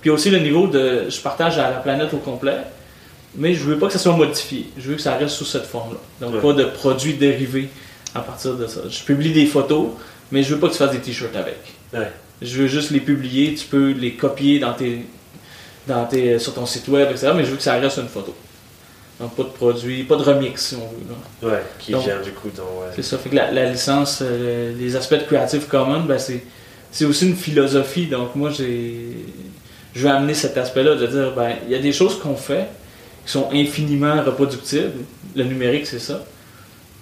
Puis aussi le niveau de je partage à la planète au complet, mais je veux pas que ça soit modifié. Je veux que ça reste sous cette forme-là. Donc,
Ouais.
pas de produits dérivés à partir de ça. Je publie des photos, mais je veux pas que tu fasses des t-shirts avec.
Ouais.
Je veux juste les publier, tu peux les copier dans tes, dans tes, sur ton site web, etc. Mais je veux que ça reste une photo. Donc, pas de produit, pas de remix, si on veut. là.
Ouais, qui
Donc-
vient du coup dans. ouais.
C'est ça. Fait que la, la licence, euh, les aspects de Creative Commons, ben c'est, c'est aussi une philosophie. Donc moi, j'ai, je veux amener cet aspect-là de dire, ben il y a des choses qu'on fait qui sont infiniment reproductibles. Le numérique, c'est ça.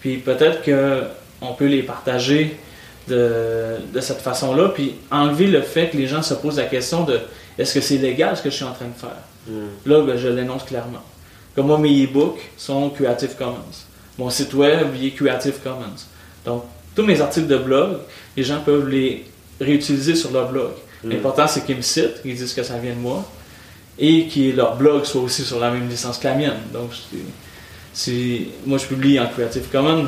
Puis peut-être que on peut les partager de, de cette façon-là, puis enlever le fait que les gens se posent la question de est-ce que c'est légal ce que je suis en train de faire?
Hmm.
Là, ben, je l'énonce clairement. Comme moi, mes e-books sont Creative Commons. Mon site web, il est Creative Commons. Donc, tous mes articles de blog, les gens peuvent les réutiliser sur leur blog.
Hmm.
L'important, c'est qu'ils me citent, qu'ils disent que ça vient de moi, et que leur blog soit aussi sur la même licence que la mienne. Donc, c'est- moi, je publie en Creative Commons.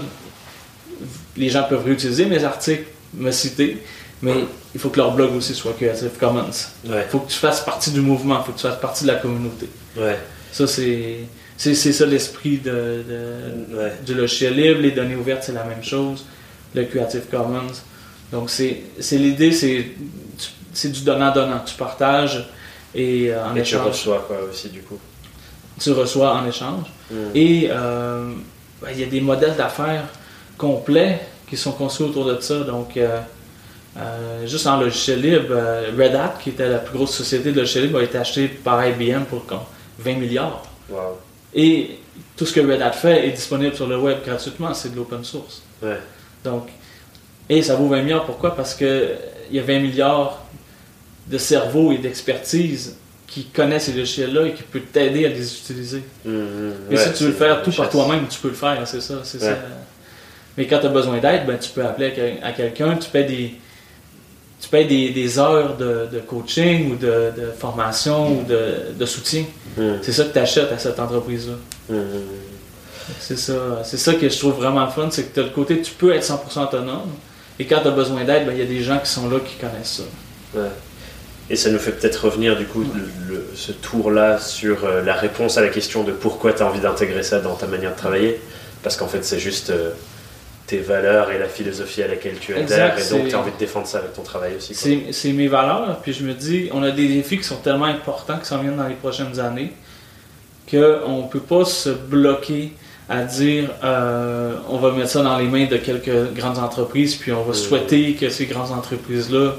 Les gens peuvent réutiliser mes articles, me citer, mais il faut que leur blog aussi soit Creative Commons.
Ouais.
Il faut que tu fasses partie du mouvement, il faut que tu fasses partie de la communauté.
Ouais.
Ça, c'est c'est ça l'esprit de, de-
Ouais.
du logiciel libre. Les données ouvertes, c'est la même chose. Le Creative Commons. Donc, c'est c'est l'idée, c'est du donnant-donnant. Tu partages et euh, en
Et tu
échange,
reçois quoi aussi du coup?
tu reçois en échange.
Hmm.
Et euh, ben, il y a des modèles d'affaires complets qui sont construits autour de ça. Donc, euh, euh, juste en logiciel libre, euh, Red Hat, qui était la plus grosse société de logiciel libre, a été acheté par IBM pour 20 milliards.
Wow.
Et tout ce que Red Hat fait est disponible sur le web gratuitement, c'est de l'open source.
Ouais.
Donc, et ça vaut 20 milliards, pourquoi? Parce qu'il y a 20 milliards de cerveaux et d'expertise qui connaissent ces logiciels-là et qui peuvent t'aider à les utiliser. Mais
Ouais,
si tu veux le faire tout par toi-même, tu peux le faire, c'est ça. c'est
Ouais.
ça. Mais quand tu as besoin d'aide, ben, tu peux appeler à quel- à quelqu'un, tu payes des, tu payes des, des heures de, de coaching ou de, de formation ou de, de soutien.
Hmm.
C'est ça que tu achètes à cette entreprise-là.
Hmm.
C'est ça, c'est ça que je trouve vraiment fun, c'est que tu as le côté tu peux être 100% autonome. Et quand tu as besoin d'aide, ben, il y a des gens qui sont là qui connaissent ça.
Ouais. Et ça nous fait peut-être revenir du coup le- le- ce tour-là sur euh, la réponse à la question de pourquoi tu as envie d'intégrer ça dans ta manière de travailler. Parce qu'en fait, c'est juste euh, tes valeurs et la philosophie à laquie tu adhères.
Exact,
et donc, tu as envie de défendre ça avec ton travail aussi.
C'est mes valeurs, puis je me dis, on a des défis qui sont tellement importants qui s'en viennent dans les prochaines années qu'on ne peut pas se bloquer à dire euh, on va mettre ça dans les mains de quelques grandes entreprises, puis on va
Mhm.
souhaiter que ces grandes entreprises-là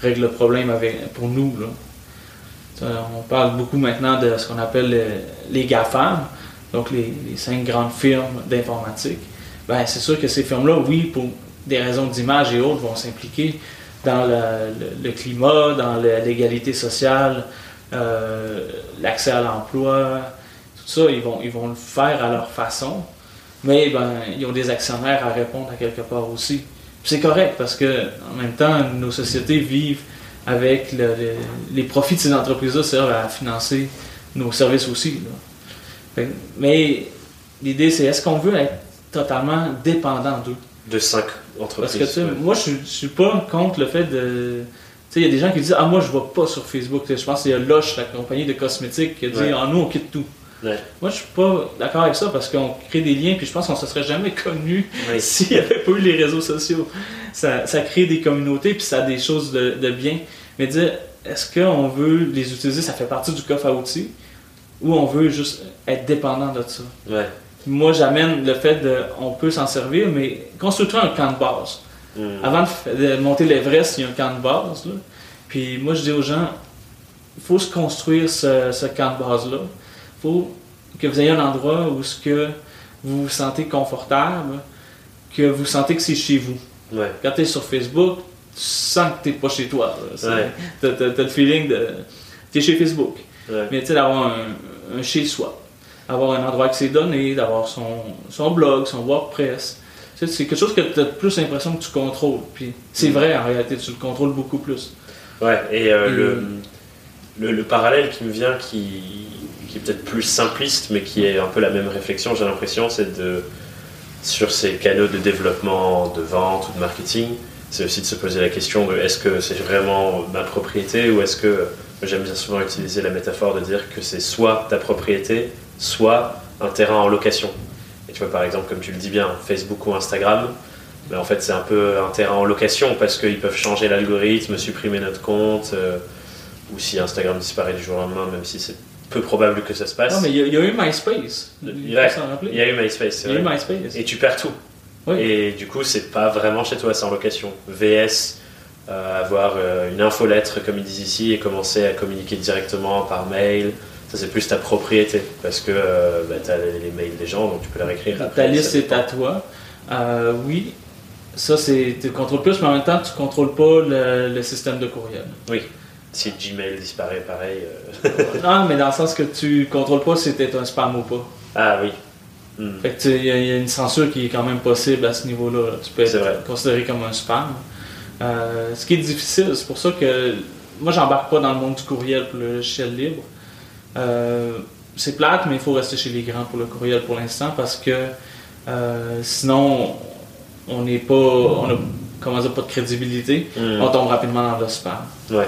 règlent le problème avec, pour nous. Là. Ça, On parle beaucoup maintenant de ce qu'on appelle les, les GAFAM, donc les, les cinq grandes firmes d'informatique, ben, c'est sûr que ces firmes-là, oui, pour des raisons d'image et autres, vont s'impliquer dans le, climat, dans l'égalité sociale, euh, l'accès à l'emploi, tout ça, ils vont, ils vont le faire à leur façon. Mais ben, ils ont des actionnaires à répondre à quelque part aussi. C'est correct parce que en même temps, nos sociétés vivent avec le- le- les profits de ces entreprises-là servent à financer nos services aussi. mais l'idée, c'est est-ce qu'on veut être totalement dépendant d'eux?
De cinq
Parce
entreprises.
que tu sais,
ouais.
moi, je, suis- je suis pas contre le fait de. Tu sais, il y a des gens qui disent Ah, moi, je vais pas sur Facebook. Tu sais, Je pense qu'il y a Lush, la compagnie de cosmétiques, qui a dit
Ouais.
Ah, nous, on quitte tout.
Ouais.
Moi, je suis pas d'accord avec ça parce qu'on crée des liens, puis je pense qu'on se serait jamais connu
Oui.
s'il n'y avait pas eu les réseaux sociaux. Ça, ça crée des communautés, puis ça a des choses de, de bien. Mais dire, est-ce qu'on veut les utiliser, ça fait partie du coffre à outils, ou on veut juste être dépendant de ça?
Ouais.
Moi, j'amène le fait de, on peut s'en servir, mais construis-toi un camp de base.
Hmm.
Avant de, monter l'Everest, il y a un camp de base. Là. Puis moi, je dis aux gens, il faut se construire ce, ce camp de base-là. Il faut que vous ayez un endroit où ce que vous vous sentez confortable, que vous sentez que c'est chez vous.
Ouais.
Quand tu es sur Facebook, tu sens que tu n'es pas chez toi.
Ouais.
Tu as, le feeling de... Tu es chez Facebook.
Ouais.
Mais tu sais, d'avoir un, un chez-soi, avoir un endroit avec ses données, d'avoir son, son blog, son WordPress. Tu sais, C'est quelque chose que tu as plus l'impression que tu contrôles. Puis c'est
Mm.
vrai, en réalité, tu le contrôles beaucoup plus.
Ouais, et euh,
Et-
le, le, le parallèle qui me vient, qui, qui est peut-être plus simpliste, mais qui est un peu la même réflexion, j'ai l'impression, c'est de, sur ces canaux de développement, de vente ou de marketing, c'est aussi de se poser la question de est-ce que c'est vraiment ma propriété ou est-ce que, j'aime bien souvent utiliser la métaphore de dire que c'est soit ta propriété, soit un terrain en location. Et tu vois, par exemple, comme tu le dis bien, Facebook ou Instagram, mais en fait, c'est un peu un terrain en location parce qu'ils peuvent changer l'algorithme, supprimer notre compte, euh, ou si Instagram disparaît du jour au lendemain, même si c'est peu probable que ça se passe.
Non, mais il y, a- il y a eu MySpace. Il
Ouais, y a eu MySpace,
Il y a eu. MySpace.
Et tu perds tout.
Oui.
Et du coup, c'est pas vraiment chez toi, c'est en location. VS, euh, avoir euh, une infolettre, comme ils disent ici, et commencer à communiquer directement par mail. Ça, c'est plus ta propriété, parce que euh, bah, tu as les, les mails des gens, donc tu peux leur écrire.
Ta liste
ça
est
dépend.
à toi. Euh, oui, ça, c'est tu le contrôles plus, mais en même temps, tu ne contrôles pas le, le système de courriel.
Oui. Si Gmail disparaît, pareil. euh,
non, mais dans le sens que tu contrôles pas si tu es un spam ou pas.
Ah oui. Hmm.
Fait que il y, a- il y a une censure qui est quand même possible à ce niveau-là. là. Tu peux
C'est vrai.
être considéré comme un spam. Euh, ce qui est difficile, c'est pour ça que moi, j'embarque pas dans le monde du courriel pour le logiciel libre. Euh, c'est plate, mais il faut rester chez les grands pour le courriel pour l'instant parce que euh, sinon, on n'est pas, on a comment dire, pas de crédibilité.
Hmm.
On tombe rapidement dans le spam.
Ouais.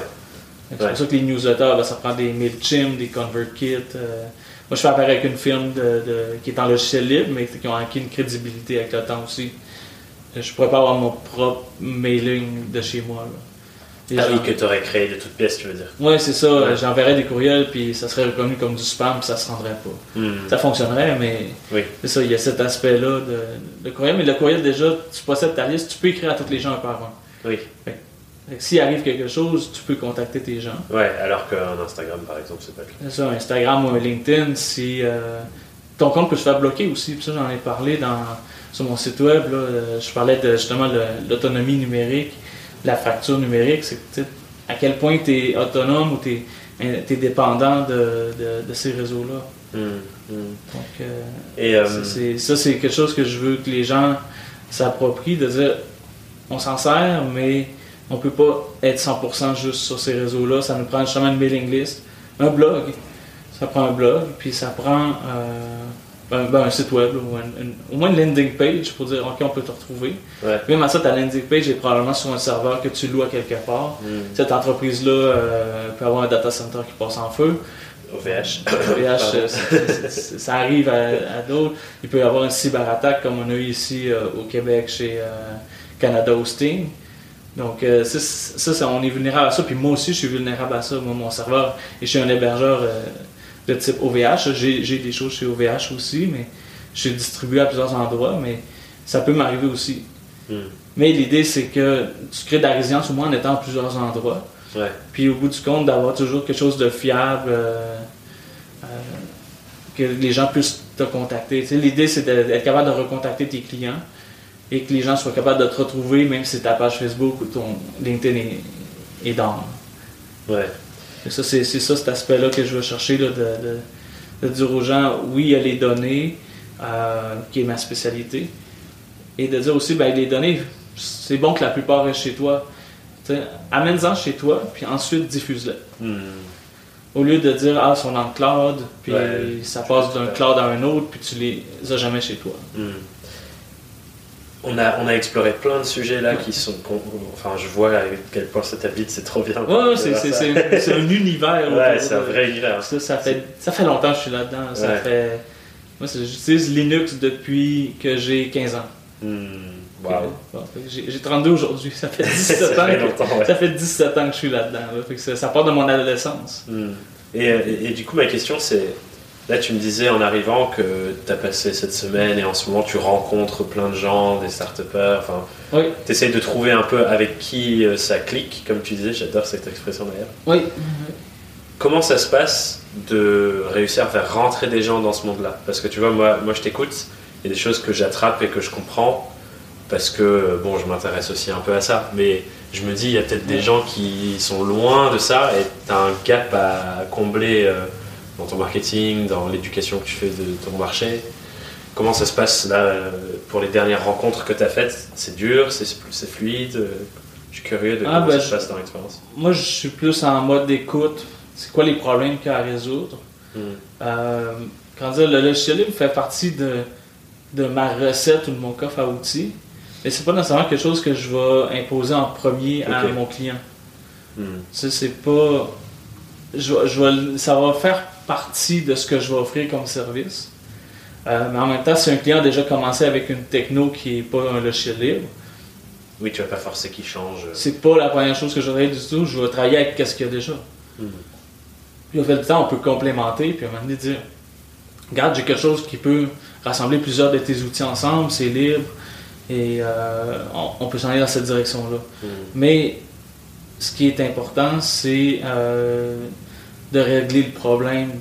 C'est
Ouais.
pour ça que les newsletters, ça prend des MailChimp, des ConvertKit. euh. moi, je fais affaire avec une firme de, de- qui est en logiciel libre, mais qui ont acquis une crédibilité avec le temps aussi. Je pourrais pas avoir mon propre mailing de chez moi. là. Les
Ah oui, que tu aurais créé de toutes pièces, tu veux dire.
Ouais, c'est ça.
Ouais.
J'enverrais des courriels, puis ça serait reconnu comme du spam, puis ça se rendrait pas.
Hmm.
Ça fonctionnerait, mais
Oui.
c'est ça, il y a cet aspect-là de, de courriel. Mais le courriel, déjà, tu possèdes ta liste, tu peux écrire à tous les gens un par un.
Oui.
Fait S'il arrive quelque chose, tu peux contacter tes gens.
Ouais, alors qu'un Instagram, par exemple, c'est pas le cas.
C'est ça, Instagram ou LinkedIn, si euh, ton compte peut se faire bloquer aussi. Puis ça, j'en ai parlé dans, sur mon site web. Là, euh, je parlais de justement de l'autonomie numérique, la fracture numérique. C'est à quel point tu es autonome ou tu es, dépendant de, de- de ces réseaux-là.
Hmm. Hmm.
Donc, euh,
Et euh,
ça, c'est- ça, c'est quelque chose que je veux que les gens s'approprient, de dire on s'en sert, mais on peut pas être 100% juste sur ces réseaux-là. Ça nous prend justement une mailing list, un blog. Ça prend un blog, puis ça prend euh, ben, ben, un site web, ou un- une- au moins une landing page pour dire ok, on peut te retrouver.
ouais.
Même à ça, ta landing page est probablement sur un serveur que tu loues à quelque part.
Hmm.
Cette entreprise-là euh, peut avoir un data center qui passe en feu.
OVH.
VH,
Pardon.
euh, ça arrive à, à d'autres. Il peut y avoir une cyberattaque comme on a eu ici euh, au Québec chez euh, Canada Hosting. Donc, euh, ça, ça, on est vulnérable à ça. Puis moi aussi, je suis vulnérable à ça. Moi, mon serveur est chez un hébergeur de type OVH. J'ai des choses chez OVH aussi, mais je suis distribué à plusieurs endroits, mais ça peut m'arriver aussi.
Hmm.
Mais l'idée, c'est que tu crées de la résilience au moins en étant à plusieurs endroits.
Ouais.
Puis au bout du compte, d'avoir toujours quelque chose de fiable, euh, euh, que les gens puissent. Tu sais, L'idée, c'est d'être capable de recontacter tes clients et que les gens soient capables de te retrouver, même si ta page Facebook ou ton LinkedIn est, est down.
Ouais.
Et ça, c'est ça, cet aspect-là que je veux chercher, là, de, de- de dire aux gens, oui, il y a les données, euh, qui est ma spécialité, et de dire aussi, ben, les données, c'est bon que la plupart restent chez toi. Amène-en chez toi, puis ensuite diffuse-les.
Hmm.
Au lieu de dire, ah, ils sont dans le cloud, puis
Ouais,
ça passe d'un cloud à un autre, puis tu les as jamais chez toi.
Hmm. On a, on a exploré plein de sujets là qui sont. Enfin, je vois à quel point ça t'habite, c'est trop bien.
Ouais, c'est un univers.
Ouais, c'est un vrai univers.
Ça, ça, fait, ça fait longtemps que je suis là-dedans. Ça
Ouais.
fait. Moi, j'utilise Linux depuis que j'ai 15 ans.
Hmm.
Bon, que J'ai j'ai 32 aujourd'hui. Ça fait 17
Ça
ans. que-
ouais.
Ça fait 17 ans que je suis là-dedans. là. Ça, ça part de mon adolescence.
Hmm. Et, et- et du coup, ma question, c'est. Là, tu me disais en arrivant que tu as passé cette semaine et en ce moment, tu rencontres plein de gens, des start-upers. Enfin,
Oui,
tu essayes de trouver un peu avec qui euh, ça clique, comme tu disais. J'adore cette expression d'ailleurs.
oui.
Comment ça se passe de réussir à faire rentrer des gens dans ce monde-là? Parce que tu vois, moi, moi je t'écoute, il y a des choses que j'attrape et que je comprends, parce que, bon, je m'intéresse aussi un peu à ça, mais je me dis, il y a peut-être des gens qui sont loin de ça et tu as un gap à combler euh, dans ton marketing, dans l'éducation que tu fais de ton marché. Comment ça se passe là pour les dernières rencontres que tu as faites? C'est dur, c'est fluide? Je suis curieux de
Ah,
comment
ben,
ça se passe dans l'expérience.
Moi, je suis plus en mode d'écoute. C'est quoi les problèmes qu'il y a à résoudre?
Hmm.
Euh, quand dire, le logiciel libre fait partie de, de ma recette ou de mon coffre à outils. Mais c'est pas nécessairement quelque chose que je vais imposer en premier à mon client.
Hmm.
Tu sais, c'est pas. Je, je vais- ça va faire partie de ce que je vais offrir comme service. Euh, mais en même temps, si un client a déjà commencé avec une techno qui n'est pas un logiciel libre,
Oui, tu vas pas forcer qu'il change.
c'est pas la première chose que je voudrais du tout. Je vais travailler avec ce qu'il y a déjà.
Hmm.
Puis au fait du temps, on peut complémenter, puis à un moment donné dire Regarde, j'ai quelque chose qui peut rassembler plusieurs de tes outils ensemble, c'est libre, et euh, on, on peut s'en aller dans cette direction-là.
Hmm.
Mais ce qui est important, c'est euh, de régler le problème,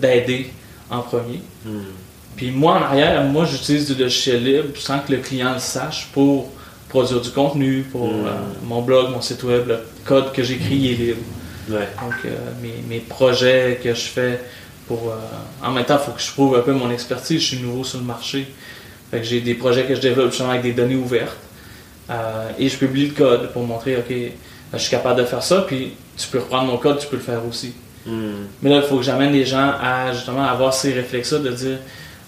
d'aider de, de, en premier.
Hmm.
Puis moi, en arrière, moi, j'utilise du logiciel libre sans que le client le sache pour produire du contenu, pour
Mm.
euh, mon blog, mon site web, le code que j'écris est libre.
Ouais.
Donc, euh, mes, mes projets que je fais pour. euh, en même temps, il faut que je prouve un peu mon expertise. Je suis nouveau sur le marché. Fait que j'ai des projets que je développe justement avec des données ouvertes. Et je publie le code pour montrer, OK, je suis capable de faire ça. Puis tu peux reprendre mon code, tu peux le faire aussi.
Hmm.
Mais là, il faut que j'amène les gens à justement avoir ces réflexes-là de dire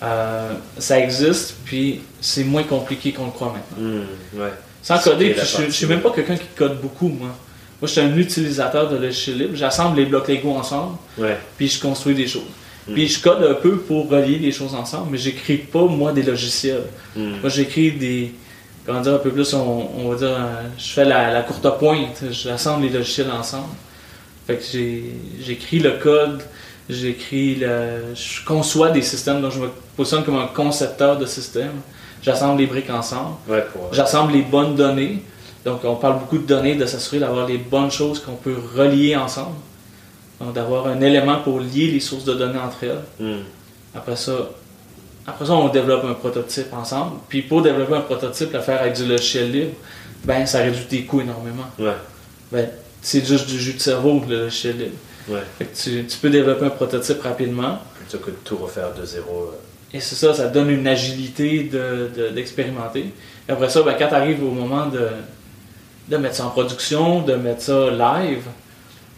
euh, ça existe, puis c'est moins compliqué qu'on le croit maintenant.
Hmm. Ouais.
Sans coder, puis je, je suis même pas quelqu'un qui code beaucoup, moi. Moi, je suis un utilisateur de logiciel libre. J'assemble les blocs Lego ensemble,
Ouais.
puis je construis des choses.
Mm.
Puis je code un peu pour relier les choses ensemble, mais j'écris pas, moi, des logiciels.
Hmm.
Moi, j'écris des. Comment dire, un peu plus, on, on va dire, euh, je fais la, la courte pointe, j'assemble les logiciels ensemble. Fait que j'écris le code, j'écris le. Je conçois des systèmes, donc je me positionne comme un concepteur de système. J'assemble les briques ensemble.
Ouais, pour.
J'assemble les bonnes données. Donc, on parle beaucoup de données, de s'assurer d'avoir les bonnes choses qu'on peut relier ensemble. Donc, d'avoir un élément pour lier les sources de données entre elles.
Hmm.
Après ça, après ça, on développe un prototype ensemble. Puis, pour développer un prototype, le faire avec du logiciel libre, ben, ça réduit tes coûts énormément.
Ouais.
Ben, c'est juste du jus de cerveau, le logiciel libre.
Ouais.
Fait que tu, tu peux développer un prototype rapidement.
Plutôt que de tout refaire de zéro. euh.
Et c'est ça, ça donne une agilité de- de- d'expérimenter. Et après ça, ben, quand tu arrives au moment de, de mettre ça en production, de mettre ça live,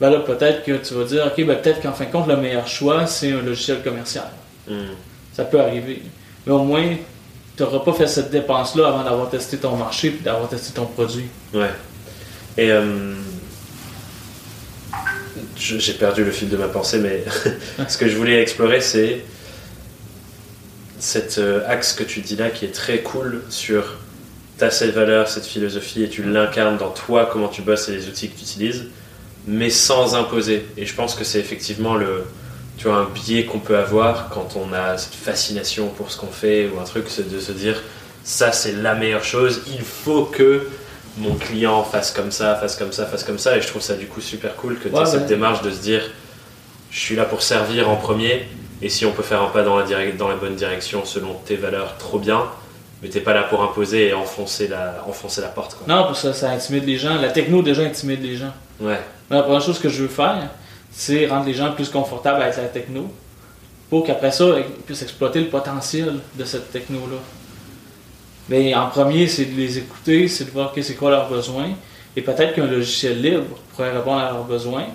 ben là, peut-être que tu vas dire, OK, ben, peut-être qu'en fin de compte, le meilleur choix, c'est un logiciel commercial.
Hmm.
Ça peut arriver. Mais au moins, tu n'auras pas fait cette dépense-là avant d'avoir testé ton marché et d'avoir testé ton produit.
Ouais. Et euh, j'ai perdu le fil de ma pensée, mais ce que je voulais explorer, c'est cet euh, axe que tu dis là qui est très cool sur ta cette valeur, cette philosophie, et tu l'incarnes dans toi, comment tu bosses et les outils que tu utilises, mais sans imposer. Et je pense que c'est effectivement le, tu vois, un biais qu'on peut avoir quand on a cette fascination pour ce qu'on fait ou un truc, c'est de se dire ça c'est la meilleure chose, il faut que mon client fasse comme ça, fasse comme ça, fasse comme ça. Et je trouve ça du coup super cool que tu aies
Ouais,
cette
ouais.
démarche de se dire je suis là pour servir en premier Et si on peut faire un pas dans la, dans la bonne direction selon tes valeurs, trop bien. Mais t'es pas là pour imposer et enfoncer la, enfoncer la porte. Quoi.
Non, parce que ça intimide les gens. La techno déjà intimide les gens.
Ouais.
Mais la première chose que je veux faire, c'est rendre les gens plus confortables avec la techno pour qu'après ça, ils puissent exploiter le potentiel de cette techno-là. Mais en premier, c'est de les écouter, c'est de voir c'est quoi leurs besoins. Et peut-être qu'un logiciel libre pourrait répondre à leurs besoins.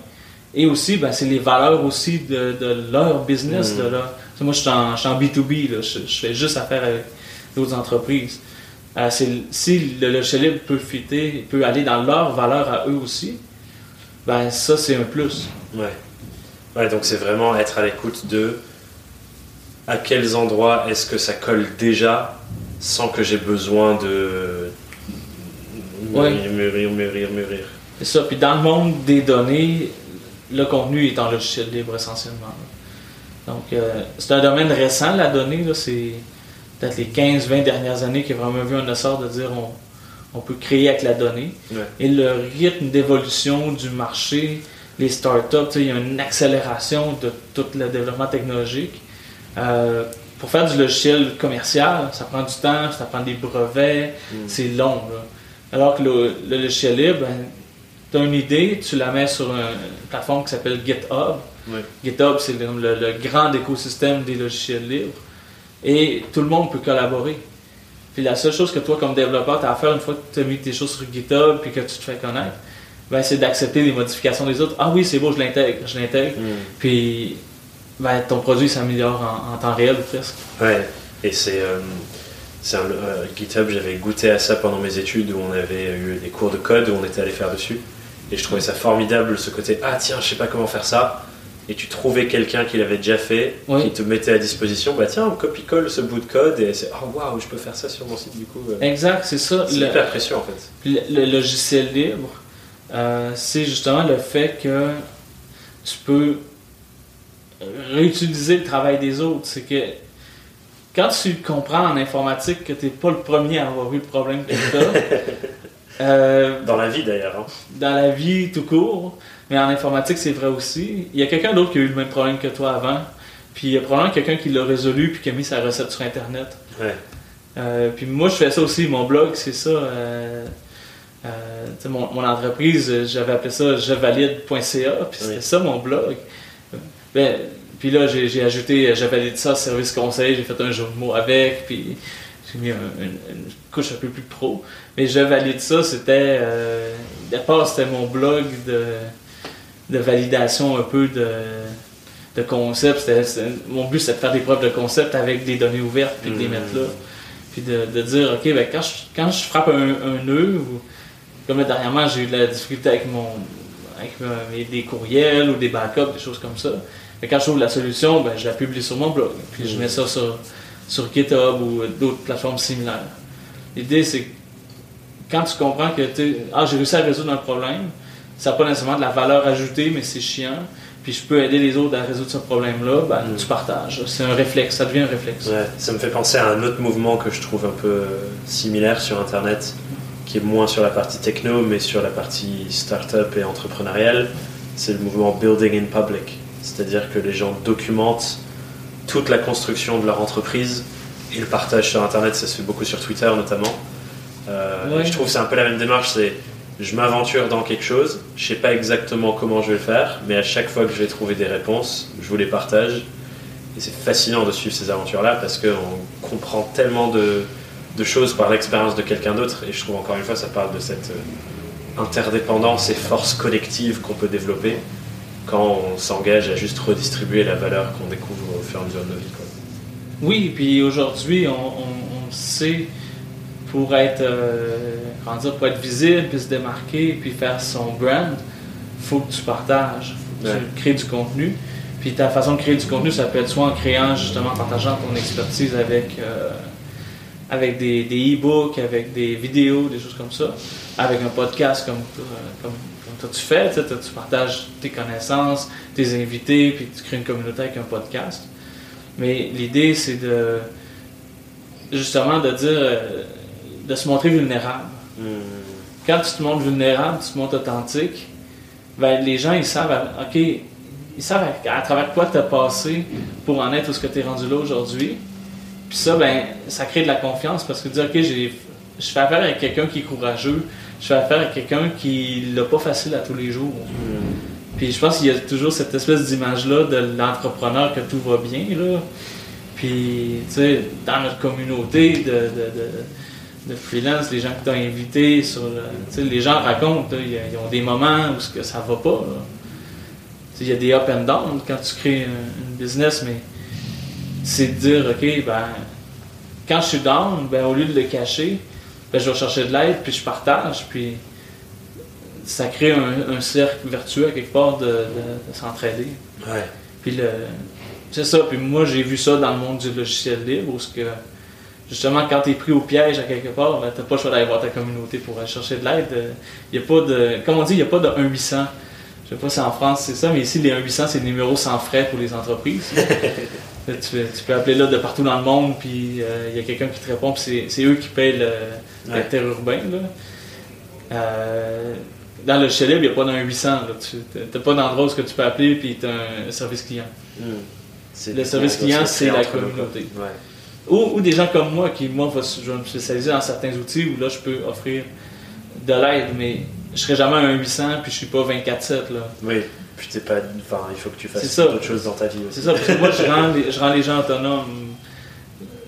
Et aussi, ben, c'est les valeurs aussi de, leur business. De leur... Moi, je suis, en, B2B, là. Je, je, fais juste affaire avec d'autres entreprises. Euh, si le logiciel libre peut fitter, peut aller dans leurs valeurs à eux aussi, ben ça c'est un plus.
Ouais. Ouais, donc c'est vraiment être à l'écoute de à quels endroits est-ce que ça colle déjà sans que j'ai besoin de mûrir, mûrir, mûrir, mûrir.
C'est ça. Puis dans le monde des données, le contenu est en logiciel libre essentiellement. Donc euh, c'est un domaine récent, la donnée. C'est peut-être les 15-20 dernières années qui a vraiment vu un essor de dire on, on peut créer avec la donnée. Et le rythme d'évolution du marché, les startups, il y a une accélération de tout le développement technologique. Euh, pour faire du logiciel commercial, ça prend du temps, ça prend des brevets, mm. c'est long. Alors que le, logiciel libre, ben, tu as une idée, tu la mets sur une plateforme qui s'appelle GitHub. GitHub, c'est le, le, grand écosystème des logiciels libres et tout le monde peut collaborer. Puis la seule chose que toi, comme développeur, tu as à faire une fois que tu as mis tes choses sur GitHub puis que tu te fais connaître, ben, c'est d'accepter les modifications des autres. Ah oui, c'est beau, je l'intègre, je l'intègre. Hmm. Puis ben, ton produit s'améliore en, temps réel presque.
Ouais, et c'est. Euh, un, euh, GitHub, j'avais goûté à ça pendant mes études où on avait eu des cours de code où on était allé faire dessus. Et je trouvais ça formidable ce côté Ah tiens, je sais pas comment faire ça et tu trouvais quelqu'un qui l'avait déjà fait, qui te mettait à disposition, bah tiens, on copie-colle ce bout de code et c'est oh waouh, je peux faire ça sur mon site du coup. Euh.
Exact, c'est ça.
C'est hyper précieux en fait.
Le, logiciel libre, euh, c'est justement le fait que tu peux réutiliser le travail des autres. C'est que quand tu comprends en informatique que tu n'es pas le premier à avoir eu le problème tu as,
euh, dans la vie d'ailleurs. Hein.
Dans la vie tout court. Mais en informatique, c'est vrai aussi. Il y a quelqu'un d'autre qui a eu le même problème que toi avant. Puis il y a probablement quelqu'un qui l'a résolu puis qui a mis sa recette sur Internet.
Ouais.
Euh, puis moi, je fais ça aussi. Mon blog, c'est ça. Euh, mon, mon, entreprise, j'avais appelé ça jevalide.ca. Puis c'était ça mon blog. Ben, puis là, j'ai ajouté Jevalide ça, service conseil. J'ai fait un jeu de mots avec. Puis j'ai mis une, couche un peu plus pro. Mais je valide ça, c'était. Euh, D'abord, c'était mon blog de, de validation un peu de, de concept. mon but, c'était de faire des preuves de concept avec des données ouvertes, puis de les mettre là. Puis de, de dire, OK, ben, quand, je, quand je frappe un, un nœud, ou, comme là, dernièrement, j'ai eu de la difficulté avec mon avec des courriels ou des backups, des choses comme ça. Mais quand je trouve la solution, ben, je la publie sur mon blog. Puis je mets ça sur sur GitHub ou d'autres plateformes similaires. L'idée, c'est quand tu comprends que ah, j'ai réussi à résoudre un problème, ça n'a pas nécessairement de la valeur ajoutée, mais c'est chiant, puis je peux aider les autres à résoudre ce problème-là, ben, mm. tu partages. C'est un réflexe, ça devient un réflexe.
Ouais, ça me fait penser à un autre mouvement que je trouve un peu similaire sur Internet, qui est moins sur la partie techno, mais sur la partie startup et entrepreneuriale. C'est le mouvement Building in Public. C'est-à-dire que les gens documentent toute la construction de leur entreprise et le partage sur Internet, ça se fait beaucoup sur Twitter notamment. Euh, je trouve que c'est un peu la même démarche, c'est je m'aventure dans quelque chose, je sais pas exactement comment je vais le faire, mais à chaque fois que je vais trouver des réponses, je vous les partage. Et c'est fascinant de suivre ces aventures-là parce qu'on comprend tellement de, choses par l'expérience de quelqu'un d'autre. Et je trouve encore une fois, ça parle de cette euh, interdépendance et force collective qu'on peut développer quand on s'engage à juste redistribuer la valeur qu'on découvre au fur et à mesure de nos vies.
Oui, puis aujourd'hui, on, sait pour être, euh, pour être visible, puis se démarquer, puis faire son brand, faut que tu partages, faut que tu crées du contenu. Puis ta façon de créer du contenu, ça peut être soit en créant justement, en partageant ton expertise avec, euh, avec des e-books, avec des vidéos, des choses comme ça, avec un podcast comme, euh, comme toi, tu fais, tu partages tes connaissances, tes invités, puis tu crées une communauté avec un podcast. Mais l'idée, c'est de justement de dire, euh, de se montrer vulnérable. Hmm. Quand tu te montres vulnérable, tu te montres authentique, ben, les gens, ils savent, OK, ils savent à, travers quoi tu as passé pour en être où ce que tu es rendu là aujourd'hui. Puis ça, ben, ça crée de la confiance parce que dire, OK, j'ai, je fais affaire avec quelqu'un qui est courageux, je fais affaire avec quelqu'un qui l'a pas facile à tous les jours. Hmm. Puis je pense qu'il y a toujours cette espèce d'image-là de l'entrepreneur que tout va bien. Là. Puis, tu sais, dans notre communauté de, de, freelance, les gens que tu as invités, sur les gens racontent, ils ont des moments où que ça va pas. Il y a des up and down quand tu crées un, business, mais c'est de dire, OK, ben, quand je suis down, ben, au lieu de le cacher, ben, je vais chercher de l'aide, puis je partage, puis ça crée un, cercle vertueux à quelque part de, s'entraider.
Ouais.
Puis le, c'est ça, puis moi j'ai vu ça dans le monde du logiciel libre, où que, justement quand tu es pris au piège à quelque part, ben, tu n'as pas le choix d'aller voir ta communauté pour aller chercher de l'aide. Il y a pas de, comme on dit, il n'y a pas de 1-800. Je sais pas si en France c'est ça, mais ici les 1-800 c'est le numéro sans frais pour les entreprises. tu, peux appeler là de partout dans le monde, puis euh, il y a quelqu'un qui te répond, puis c'est eux qui payent le, urbain. Euh, dans le chez il n'y a pas d'un 800. Tu n'as pas d'endroit où tu peux appeler, puis tu as un service client. Hmm. Le service client, c'est la communauté. Ou, des gens comme moi, qui, moi, je vais me spécialiser dans certains outils où là, je peux offrir de l'aide, mais je serai jamais un 800 puis je suis pas 24-7.
Oui. Puis t'es pas. Enfin, il faut que tu fasses d'autres choses dans ta vie aussi.
C'est ça, parce que moi, je rends, les, je rends les gens autonomes.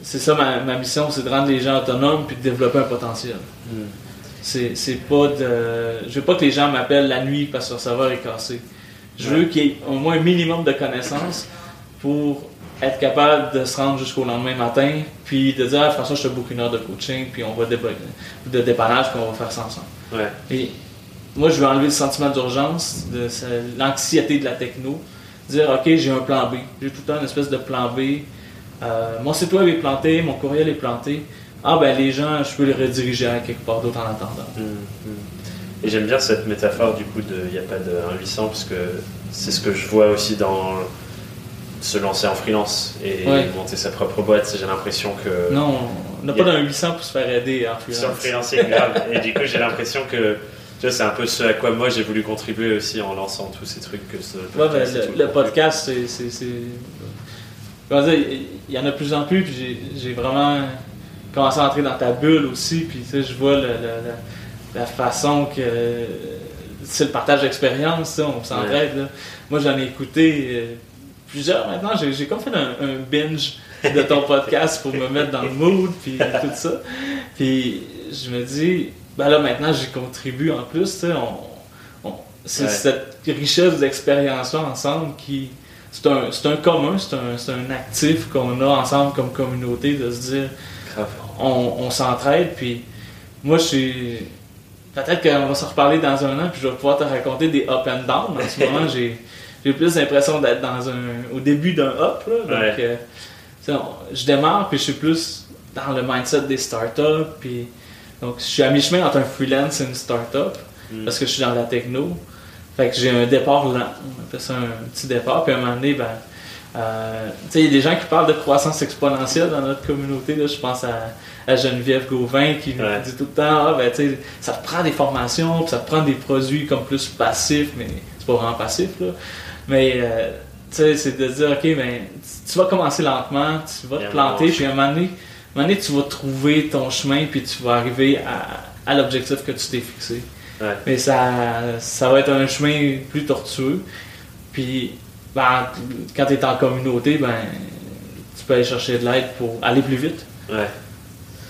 C'est ça ma, ma mission, c'est de rendre les gens autonomes puis de développer un potentiel. Hmm. C'est pas de. Je veux pas que les gens m'appellent la nuit parce que leur serveur est cassé. Je veux qu'il y ait au moins un minimum de connaissances pour être capable de se rendre jusqu'au lendemain matin, puis de dire ah, François, je te book une heure de coaching, puis on va de dépannage, puis on va faire ça ensemble.
Ouais
moi, je veux enlever le sentiment d'urgence, de, l'anxiété de la techno. Dire, OK, j'ai un plan B. J'ai tout le temps une espèce de plan B. Euh, mon site web est planté, mon courriel est planté. Ah, ben les gens, je peux les rediriger à quelque part d'autre en attendant. Hum,
hum. Et j'aime bien cette métaphore du coup de il n'y a pas de 1-800 parce que c'est ce que je vois aussi dans se lancer en freelance et monter sa propre boîte. J'ai l'impression que.
Non, on n'a pas d'un 800 pour se faire aider en freelance.
Sur le freelance, grave. et du coup, j'ai l'impression que c'est un peu ce à quoi moi j'ai voulu contribuer aussi en lançant tous ces trucs que ce
podcast. Ouais, le, podcast, c'est. Il y en a de plus en plus, puis j'ai vraiment commencé à entrer dans ta bulle aussi, puis je vois la, façon que. C'est le partage d'expérience, on s'entraide. Moi, j'en ai écouté euh, plusieurs maintenant. J'ai comme fait un, un, binge de ton podcast pour me mettre dans le mood, puis tout ça. Puis je me dis, ben là maintenant j'y contribue en plus. c'est cette richesse d'expérience-là ensemble qui. C'est un, un, commun, c'est un, un, actif qu'on a ensemble comme communauté de se dire on, on s'entraide. Puis moi, je suis. Peut-être qu'on va se reparler dans un an, puis je vais pouvoir te raconter des up and down. En ce moment, j'ai plus l'impression d'être dans un au début d'un up. donc, euh, je démarre, puis je suis plus dans le mindset des startups. Puis donc, je suis à mi-chemin entre un freelance et une start-up hmm. parce que je suis dans la techno. Fait que j'ai un départ lent. On appelle ça un petit départ. Puis à un moment donné, ben, euh, il y a des gens qui parlent de croissance exponentielle dans notre communauté. Là. Je pense à, Geneviève Gauvin qui me dit tout le temps ah, ben, ça te prend des formations, puis ça te prend des produits comme plus passifs, mais c'est pas vraiment passif. Là. Mais euh, c'est de dire ok, ben, tu vas commencer lentement, tu vas te planter, puis à un moment donné, un moment donné, tu vas trouver ton chemin, puis tu vas arriver à, l'objectif que tu t'es fixé. Mais ça, ça va être un chemin plus tortueux. Puis, ben, quand tu es en communauté, ben, tu peux aller chercher de l'aide pour aller plus vite.
Ouais.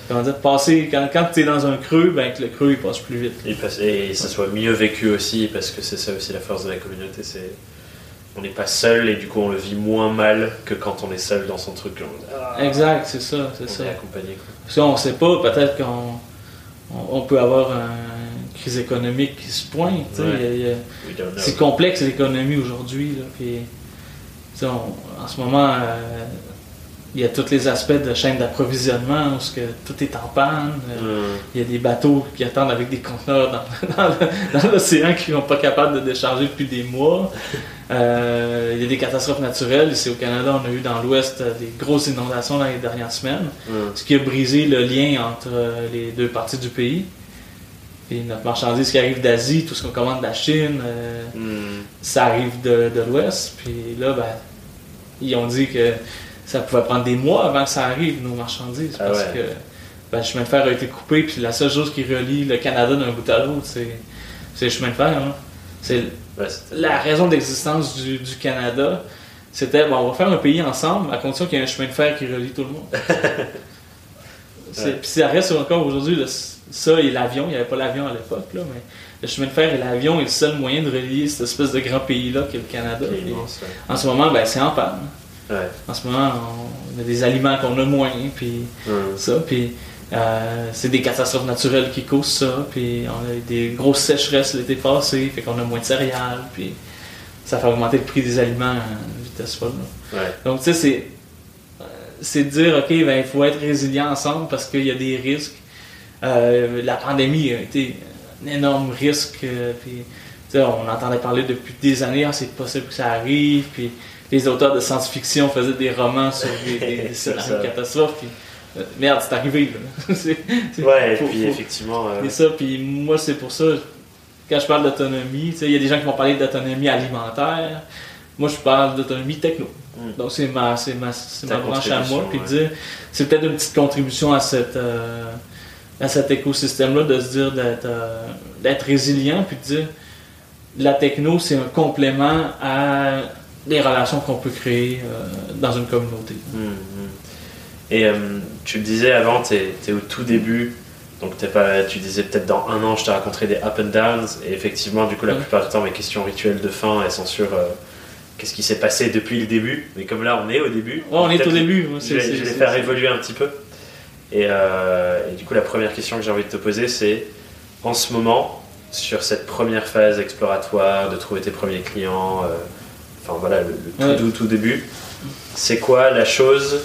Comment dire, passer, quand, quand tu es dans un creux, ben, que le creux il passe plus vite.
et ça soit mieux vécu aussi, parce que c'est ça aussi la force de la communauté, c'est on n'est pas seul et du coup on le vit moins mal que quand on est seul dans son truc.
Ah, exact, c'est ça, c'est ça.
accompagné.
Parce qu'on ne sait pas, peut-être qu'on on, peut avoir une crise économique qui se pointe. C'est complexe l'économie aujourd'hui. En ce moment, euh, il y a tous les aspects de chaîne d'approvisionnement où que tout est en panne. Euh, il y a des bateaux qui attendent avec des conteneurs dans, l'océan qui ne sont pas capables de décharger depuis des mois. Euh, il y a des catastrophes naturelles. Ici au Canada, on a eu dans l'Ouest des grosses inondations dans les dernières semaines, ce qui a brisé le lien entre les deux parties du pays. Puis notre marchandise qui arrive d'Asie, tout ce qu'on commande de la Chine, euh,
Hmm.
ça arrive de, de l'Ouest. Puis là, ben, ils ont dit que ça pouvait prendre des mois avant que ça arrive, nos marchandises.
Ah
parce
ouais.
que ben, le chemin de fer a été coupé, puis la seule chose qui relie le Canada d'un bout à l'autre, c'est c'est le chemin de fer. hein. C'est La raison d'existence du, du Canada. C'était, bon, on va faire un pays ensemble à condition qu'il y ait un chemin de fer qui relie tout le monde. Puis ça reste encore aujourd'hui, le- ça et l'avion. Il n'y avait pas l'avion à l'époque, là, mais le chemin de fer et l'avion est le seul moyen de relier cette espèce de grand pays-là qu'est le Canada.
immense, ouais.
en ce moment, ben, c'est en panne.
Ouais.
En ce moment, on a des aliments qu'on a moins, puis ça, puis euh, c'est des catastrophes naturelles qui causent ça, puis on a eu des grosses sécheresses l'été passé, fait qu'on a moins de céréales, puis ça fait augmenter le prix des aliments à une vitesse folle.
Ouais.
Donc, tu sais, c'est, euh, c'est de dire, OK, ben, il faut être résilient ensemble parce qu'il y a des risques. Euh, la pandémie a été un énorme risque, euh, puis, tu sais, on entendait parler depuis des années, ah, c'est possible que ça arrive, puis les auteurs de science-fiction faisaient des romans sur des, scénarios catastrophes, puis merde, c'est arrivé, là.
Ouais, et puis
faut-
effectivement. euh,
et ça, puis moi, c'est pour ça, quand je parle d'autonomie, tu sais, il y a des gens qui vont parler d'autonomie alimentaire. Moi, je parle d'autonomie techno.
Mm.
Donc, c'est ma, c'est ma, ma branche à moi. Puis
ouais.
dire, c'est peut-être une petite contribution à, cette, euh, à cet écosystème-là, de se dire d'être, euh, d'être résilient, puis de dire, la techno, c'est un complément à des relations qu'on peut créer euh, dans une communauté.
Hmm, hmm. Et euh, tu le disais avant, tu es, au tout début, donc t'es pas, tu disais peut-être dans un an je t'ai raconté des up and downs, et effectivement, du coup, la
Ouais.
plupart du temps, mes questions rituelles de fin, elles sont sur euh, qu'est-ce qui s'est passé depuis le début, mais comme là on est au début,
Ouais, on est au début.
Je vais, les faire évoluer un petit peu. Et, euh, et du coup, la première question que j'ai envie de te poser, c'est en ce moment, sur cette première phase exploratoire, de trouver tes premiers clients, euh, enfin voilà, le, le tout
Ouais.
doux, tout début, c'est quoi la chose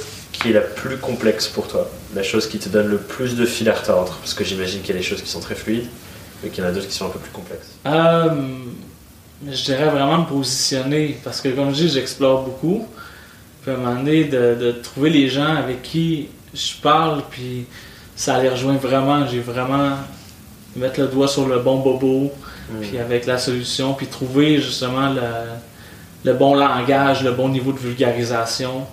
est la plus complexe pour toi La chose qui te donne le plus de fil à retordre Parce que j'imagine qu'il y a des choses qui sont très fluides, mais qu'il y en a d'autres qui sont un peu plus complexes.
Euh, je dirais vraiment me positionner parce que comme je dis, j'explore beaucoup. Puis à un moment donné, de, de trouver les gens avec qui je parle, puis ça les rejoint vraiment. J'ai vraiment mettre le doigt sur le bon bobo, puis avec la solution, puis trouver justement le, le bon langage, le bon niveau de vulgarisation.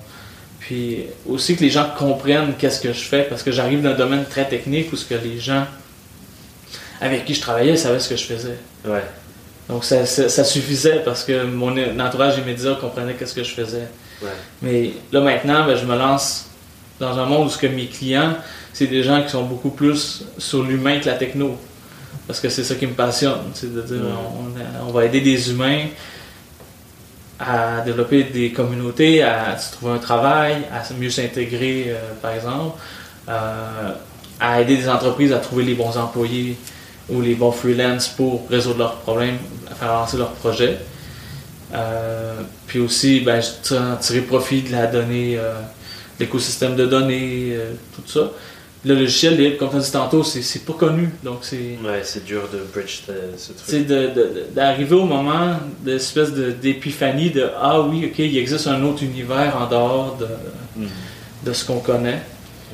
Puis aussi que les gens comprennent qu'est-ce que je fais, parce que j'arrive d'un domaine très technique où ce que les gens avec qui je travaillais savaient ce que je faisais.
Ouais.
Donc ça, ça- ça suffisait parce que mon entourage immédiat comprenait qu'est-ce que je faisais.
Ouais.
Mais là maintenant, ben, je me lance dans un monde où ce que mes clients, c'est des gens qui sont beaucoup plus sur l'humain que la techno. Parce que c'est ça qui me passionne. C'est de dire
Ouais.
on, on va aider des humains à développer des communautés, à se trouver un travail, à mieux s'intégrer, euh, par exemple, euh, à aider des entreprises à trouver les bons employés ou les bons freelance pour résoudre leurs problèmes, à faire avancer leurs projets. Euh, puis aussi, ben, tirer profit de la donnée, l'écosystème de données, tout ça. Le logiciel libre, comme tu as dit tantôt, c'est c'est pas connu. Donc, c'est
Ouais, c'est dur de bridge ce ce
c'est
truc.
de- d'arriver au moment d'espèce de- d'épiphanie de Ah oui, ok, il existe un autre univers en dehors de,
Hmm.
de ce qu'on connaît.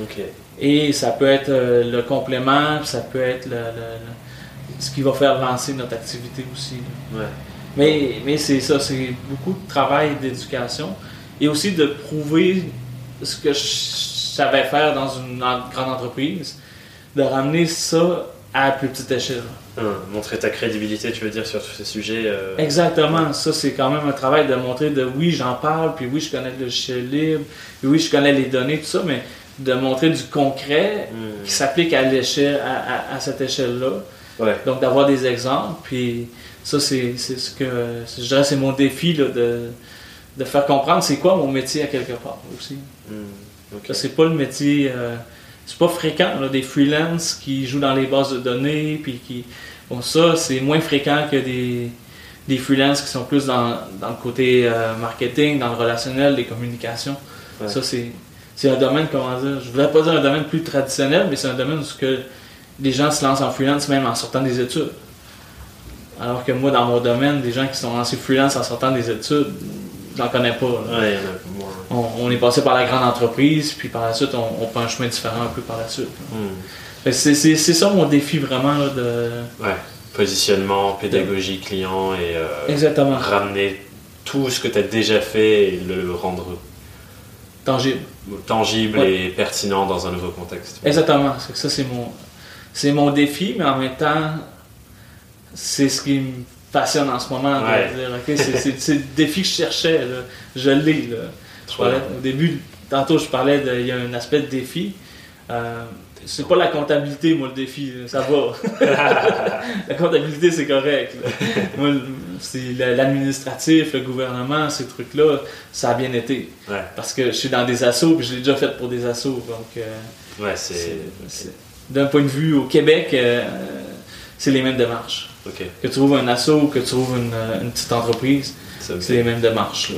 Ok.
Et ça peut être euh, le complément, ça peut être le, le- le- ce qui va faire lancer notre activité aussi.
Ouais.
Mais, mais c'est ça, c'est beaucoup de travail d'éducation et aussi de prouver ce que je savais faire dans une grande entreprise, de ramener ça à plus petite échelle.
Hum, montrer ta crédibilité, tu veux dire, sur tous ces sujets. euh,
Exactement, ça c'est quand même un travail de montrer de oui j'en parle, puis oui je connais le logiciel libre, puis oui je connais les données, tout ça, mais de montrer du concret
hum,
qui s'applique à l'échelle, à, à- à cette échelle-là.
Ouais.
Donc d'avoir des exemples, puis ça c'est c'est ce que je dirais c'est mon défi là, de, de faire comprendre c'est quoi mon métier à quelque part aussi.
hum,
Ça, c'est pas le métier, euh, c'est pas fréquent des freelances qui jouent dans les bases de données, puis qui bon ça c'est moins fréquent que des des freelances qui sont plus dans, dans le côté euh, marketing, dans le relationnel, les communications.
Ouais.
Ça c'est c'est un domaine comment dire, je voudrais pas dire un domaine plus traditionnel, mais c'est un domaine où que les gens se lancent en freelance même en sortant des études. Alors que moi, dans mon domaine, des gens qui sont lancés freelance en sortant des études, j'en connais pas.
Ouais,
On, on est passé par la grande entreprise, puis par la suite, on, on prend un chemin différent un peu par la suite.
Hum.
C'est ça mon défi vraiment là, de.
Ouais. Positionnement, pédagogie, client et euh,
Exactement.
ramener tout ce que tu as déjà fait et le rendre
tangible,
tangible et pertinent dans un nouveau contexte.
Exactement. Ça, c'est mon, c'est mon défi, mais en même temps, c'est ce qui me passionne en ce moment. c'est, le défi que je cherchais. Je l'ai. Au début, tantôt, je parlais de, il y a un aspect de défi. Euh, c'est pas la comptabilité, moi, le défi, ça va. la comptabilité, c'est correct. moi, c'est l'administratif, le gouvernement, ces trucs-là, ça a bien été. Parce que je suis dans des assos, puis je l'ai déjà fait pour des assos. Donc,
euh, ouais, c'est.
D'un point de vue au Québec, euh, c'est les mêmes démarches. Que tu trouves un asso ou que tu trouves une, petite entreprise, c'est les mêmes démarches.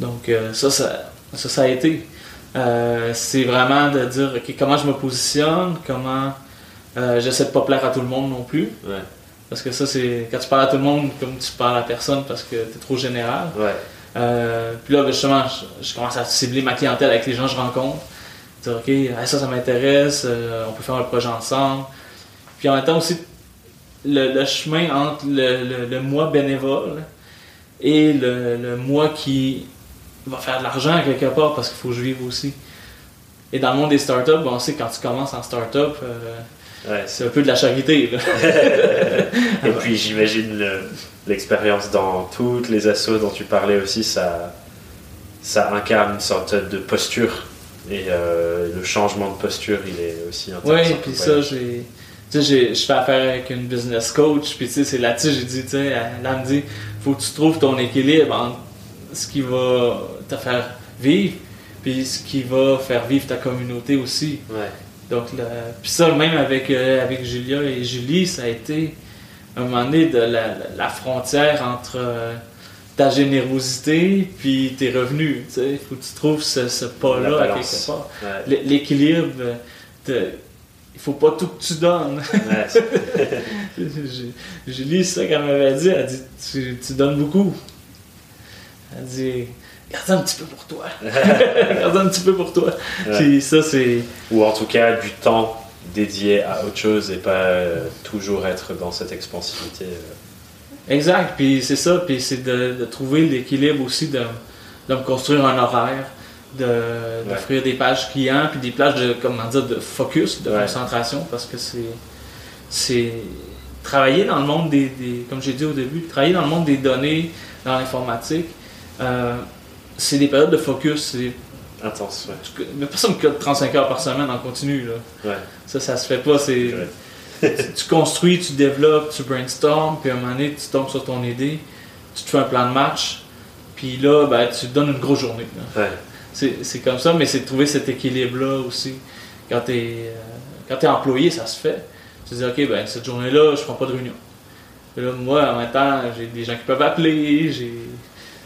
Donc, ça, ça, ça, ça a été. Euh, c'est vraiment de dire comment je me positionne, comment euh, j'essaie de pas plaire à tout le monde non plus. Parce que ça, c'est quand tu parles à tout le monde comme tu parles à personne parce que tu es trop général. Euh, puis là, ben, justement, je, commence à cibler ma clientèle avec les gens que je rencontre. Dire, OK, ça, ça m'intéresse, on peut faire un projet ensemble. Puis en même temps aussi, le, chemin entre le, le, moi bénévole et le moi qui va faire de l'argent quelque part parce qu'il faut que je vive aussi. Et dans le monde des startups, on sait que quand tu commences en startup, euh, c'est un peu de la charité.
Et puis j'imagine l'expérience dans toutes les assos dont tu parlais aussi, ça, ça incarne une sorte de posture. Et euh, le changement de posture, il est aussi intéressant.
Oui, puis ça, j'ai. Tu sais, je fais affaire avec une business coach, puis tu sais, c'est là-dessus, j'ai dit, tu sais, elle, me dit, faut que tu trouves ton équilibre entre ce qui va te faire vivre, puis ce qui va faire vivre ta communauté aussi. Donc, puis ça, même avec, euh, avec Julia et Julie, ça a été un moment donné de la, frontière entre euh, ta générosité puis tes revenus. Il faut que tu trouves ce, pas-là à quelque part. L'équilibre, il faut pas tout que tu donnes. Julie, c'est ça qu'elle m'avait dit. Elle dit tu, tu donnes beaucoup. Elle dit garde un petit peu pour toi. garde un petit peu pour toi. ça, c'est.
Ou en tout cas, du temps dédié à autre chose et pas euh, toujours être dans cette expansivité. Euh.
Exact. Puis c'est ça. Puis c'est de, trouver l'équilibre aussi de, de me construire un horaire, d'offrir des pages clients, puis des plages de, comment dire, de focus, de concentration, parce que c'est. C'est travailler dans le monde des, des comme j'ai dit au début, travailler dans le monde des données, dans l'informatique, euh, c'est des périodes de focus. C'est
intense,
ouais. Mais personne qui 35 heures par semaine en continu. Là. Ça, ça se fait pas. C'est, tu construis, tu développes, tu brainstorms, puis à un moment donné, tu tombes sur ton idée, tu te fais un plan de match, puis là, ben, tu te donnes une grosse journée. C'est, comme ça, mais c'est de trouver cet équilibre-là aussi. Quand tu es, euh, es employé, ça se fait. Tu te dis, OK, ben, cette journée-là, je prends pas de réunion. là, moi, en même temps, j'ai des gens qui peuvent appeler, j'ai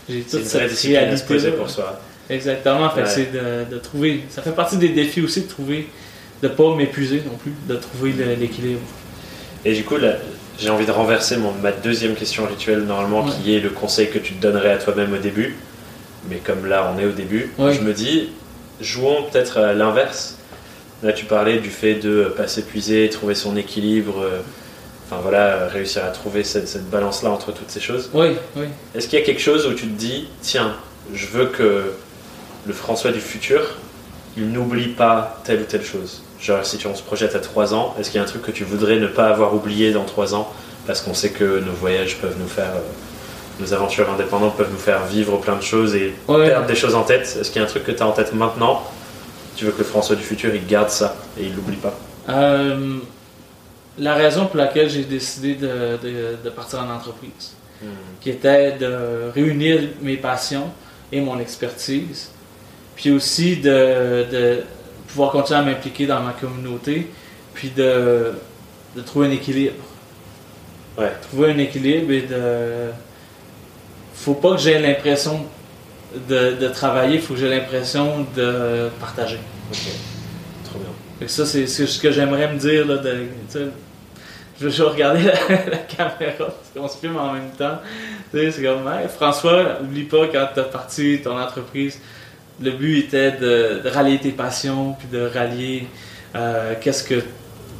j'ai toute cette réalité pour soi.
Exactement. c'est de, trouver. Ça fait partie des défis aussi de trouver, de pas m'épuiser non plus, de trouver l'équilibre.
Et du coup, j'ai envie de renverser mon, ma deuxième question rituelle normalement, qui est le conseil que tu te donnerais à toi-même au début. Mais comme là, on est au début, je me dis, jouons peut-être à l'inverse. Là, tu parlais du fait de pas s'épuiser, trouver son équilibre, euh, enfin voilà, réussir à trouver cette, balance-là entre toutes ces choses.
Oui, oui.
Est-ce qu'il y a quelque chose où tu te dis, tiens, je veux que le François du futur, il n'oublie pas telle ou telle chose? Genre, si on se projette à 3 ans, est-ce qu'il y a un truc que tu voudrais ne pas avoir oublié dans 3 ans Parce qu'on sait que nos voyages peuvent nous faire. Euh, nos aventures indépendantes peuvent nous faire vivre plein de choses et perdre des choses en tête? Est-ce qu'il y a un truc que tu as en tête maintenant? Tu veux que le François du futur, il garde ça et il l'oublie pas?
Euh, la raison pour laquelle j'ai décidé de, partir en entreprise, hmm. qui était de réunir mes passions et mon expertise, puis aussi de, pouvoir continuer à m'impliquer dans ma communauté, puis de, trouver un équilibre.
Ouais.
Trouver un équilibre et de. Faut pas que j'ai l'impression de, travailler, il faut que j'ai l'impression de partager.
Ok. Trop bien.
Ça, c'est ce que j'aimerais me dire. Là, de, je vais regarder la, caméra qu'on se filme en même temps. C'est comme, François, n'oublie pas quand tu as parti ton entreprise, le but était de, rallier tes passions, puis de rallier euh, qu'est-ce que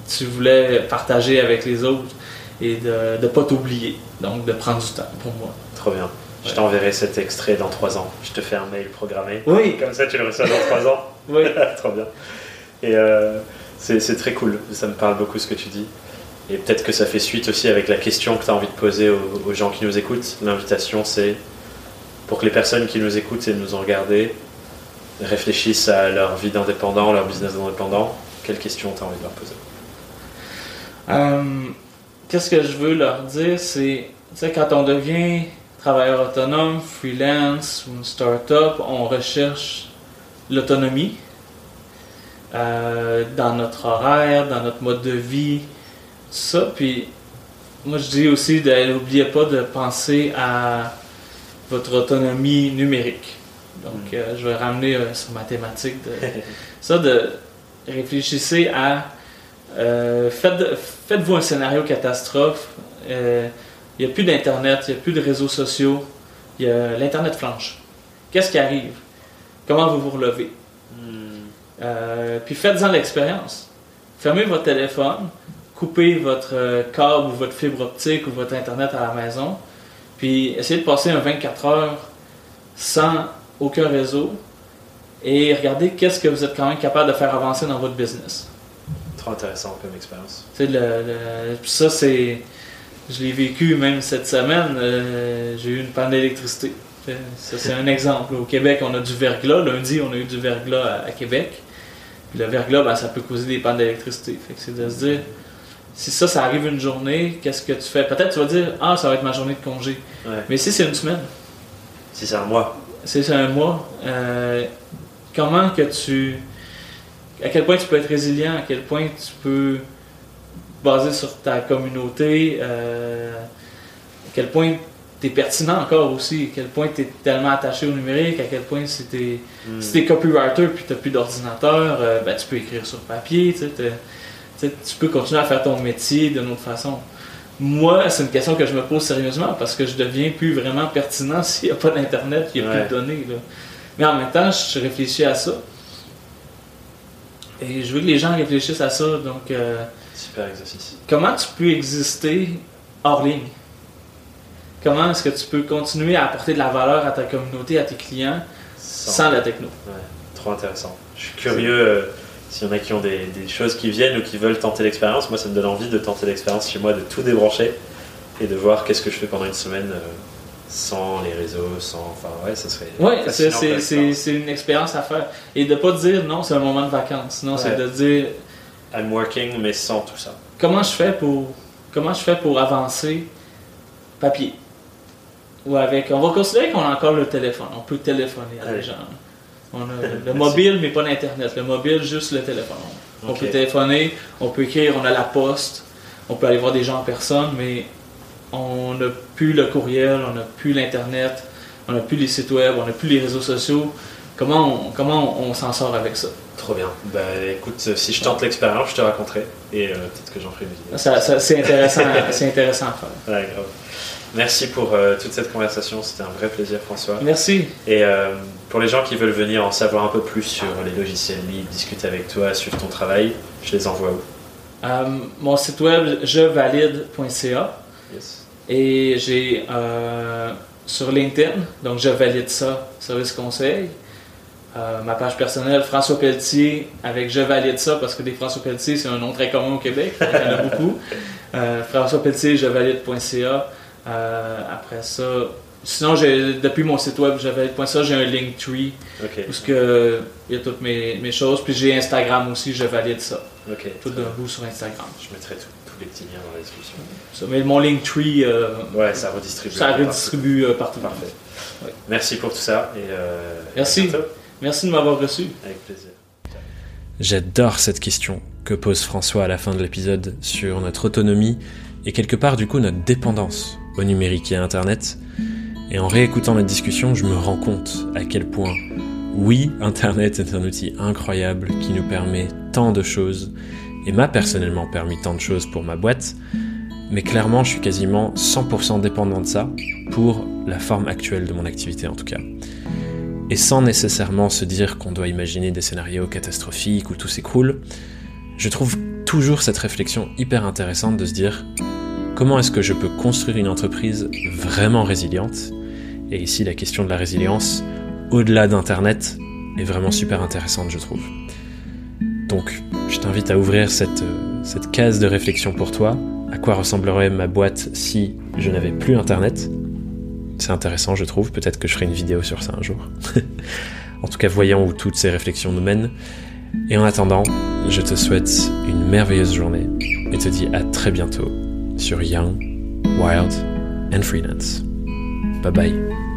tu voulais partager avec les autres et de ne pas t'oublier. Donc, de prendre du temps pour moi.
Trop bien. Je t'enverrai cet extrait dans trois ans. Je te fais un mail programmé.
Oui.
Comme ça, tu le reçois dans trois ans.
Oui.
Trop bien. Et euh, c'est très cool. Ça me parle beaucoup ce que tu dis. Et peut-être que ça fait suite aussi avec la question que tu as envie de poser aux, gens qui nous écoutent. L'invitation, c'est pour que les personnes qui nous écoutent et nous ont regardé réfléchissent à leur vie d'indépendant, leur business d'indépendant. Quelles questions tu as envie de leur poser?
Euh, Qu'est-ce que je veux leur dire? C'est, quand on devient travailleur autonome, freelance ou une start-up, on recherche l'autonomie euh, dans notre horaire, dans notre mode de vie, ça. Puis moi, je dis aussi, n'oubliez pas de penser à votre autonomie numérique. Donc, mm. euh, je vais ramener euh, sur mathématiques de, ça, de réfléchissez à faites, faites-vous un scénario catastrophe il n'y a plus d'Internet, il n'y a plus de réseaux sociaux, il y a l'Internet flanche. Qu'est-ce qui arrive? Comment vous vous relevez? Euh, puis faites-en l'expérience. Fermez votre téléphone, coupez votre euh, câble ou votre fibre optique ou votre Internet à la maison, puis essayez de passer un 24 heures sans aucun réseau et regardez qu'est-ce que vous êtes quand même capable de faire avancer dans votre business.
Trop intéressant comme expérience.
Le, le, ça, c'est je l'ai vécu même cette semaine. Euh, j'ai eu une panne d'électricité. Ça, c'est un exemple. Au Québec, on a du verglas. Lundi, on a eu du verglas à, Québec. le verglas, ben, ça peut causer des pannes d'électricité. c'est de se dire, si ça, ça arrive une journée, qu'est-ce que tu fais? Peut-être tu vas dire, ah, ça va être ma journée de congé. Mais si c'est une semaine.
Si c'est un mois.
Si c'est un mois. Euh, comment que tu. À quel point tu peux être résilient, à quel point tu peux basé sur ta communauté, euh, à quel point tu es pertinent encore aussi, à quel point tu es tellement attaché au numérique, à quel point si tu es, hmm. copywriter puis tu plus d'ordinateur, euh, ben, tu peux écrire sur papier, tu peux continuer à faire ton métier d'une autre façon. Moi, c'est une question que je me pose sérieusement parce que je deviens plus vraiment pertinent s'il n'y a pas d'Internet, il n'y a plus de données. Mais en même temps, je réfléchis à ça. Et je veux que les gens réfléchissent à ça. Donc, euh,
Super exercice.
Comment tu peux exister hors ligne? Comment est-ce que tu peux continuer à apporter de la valeur à ta communauté, à tes clients, sans, la techno?
trop intéressant. Je suis curieux euh, s'il y en a qui ont des, choses qui viennent ou qui veulent tenter l'expérience. Moi, ça me donne envie de tenter l'expérience chez moi, de tout débrancher et de voir qu'est-ce que je fais pendant une semaine. Euh, sans les réseaux, sans. Enfin, ouais, ça serait.
Ouais, c'est une expérience à faire. Et de ne pas dire non, c'est un moment de vacances. Non, c'est de dire
I'm working, mais sans tout ça.
Comment je fais pour, comment je fais pour avancer papier? Ou avec, on va considérer qu'on a encore le téléphone. On peut téléphoner à des gens. On a le mobile, mais pas l'Internet. Le mobile, juste le téléphone. On peut téléphoner, on peut écrire, on a la poste, on peut aller voir des gens en personne, mais on n'a plus le courriel, on n'a plus l'Internet, on n'a plus les sites web, on n'a plus les réseaux sociaux. Comment comment on s'en sort avec ça?
Trop bien. Bah écoute, si je tente l'expérience, je te raconterai et euh, peut-être que j'en ferai une vidéo.
Ça, c'est intéressant, c'est intéressant à faire.
Ouais, grave. Merci pour euh, toute cette conversation, c'était un vrai plaisir François.
Merci.
Et euh, pour les gens qui veulent venir en savoir un peu plus sur les logiciels libres, discuter avec toi, suivre ton travail, je les envoie où?
Mon site web jevalide.ca yes. et j'ai sur LinkedIn, donc je valide ça, service conseil. Euh, ma page personnelle, François Pelletier, avec Je valide ça, parce que des François Pelletier, c'est un nom très commun au Québec, il y en a beaucoup. Euh, François Pelletier, je valide.ca. Euh, après ça, sinon, depuis mon site web, je valide.ca, j'ai un Linktree, okay. où il y a toutes mes, mes, choses. Puis j'ai Instagram aussi, je valide ça. Tout d'un bout sur Instagram.
Je mettrai tous les petits liens dans la description.
mais mon Linktree,
ouais, ça redistribue.
Ça redistribue partout.
Parfait. Merci pour tout ça. Et,
Merci. Merci de m'avoir reçu.
Avec plaisir.
J'adore cette question que pose François à la fin de l'épisode sur notre autonomie et quelque part du coup notre dépendance au numérique et à Internet. Et en réécoutant notre discussion, je me rends compte à quel point, oui, Internet est un outil incroyable qui nous permet tant de choses et m'a personnellement permis tant de choses pour ma boîte, mais clairement je suis quasiment 100% dépendant de ça pour la forme actuelle de mon activité en tout cas et sans nécessairement se dire qu'on doit imaginer des scénarios catastrophiques où tout s'écroule, je trouve
toujours cette réflexion hyper intéressante de se dire comment est-ce que je peux construire une entreprise vraiment résiliente? Et ici, la question de la résilience, au-delà d'Internet, est vraiment super intéressante, je trouve. Donc, je t'invite à ouvrir cette, cette case de réflexion pour toi. À quoi ressemblerait ma boîte si je n'avais plus Internet? C'est intéressant, je trouve. Peut-être que je ferai une vidéo sur ça un jour. en tout cas, voyons où toutes ces réflexions nous mènent. Et en attendant, je te souhaite une merveilleuse journée et te dis à très bientôt sur Young, Wild and Freelance. Bye bye.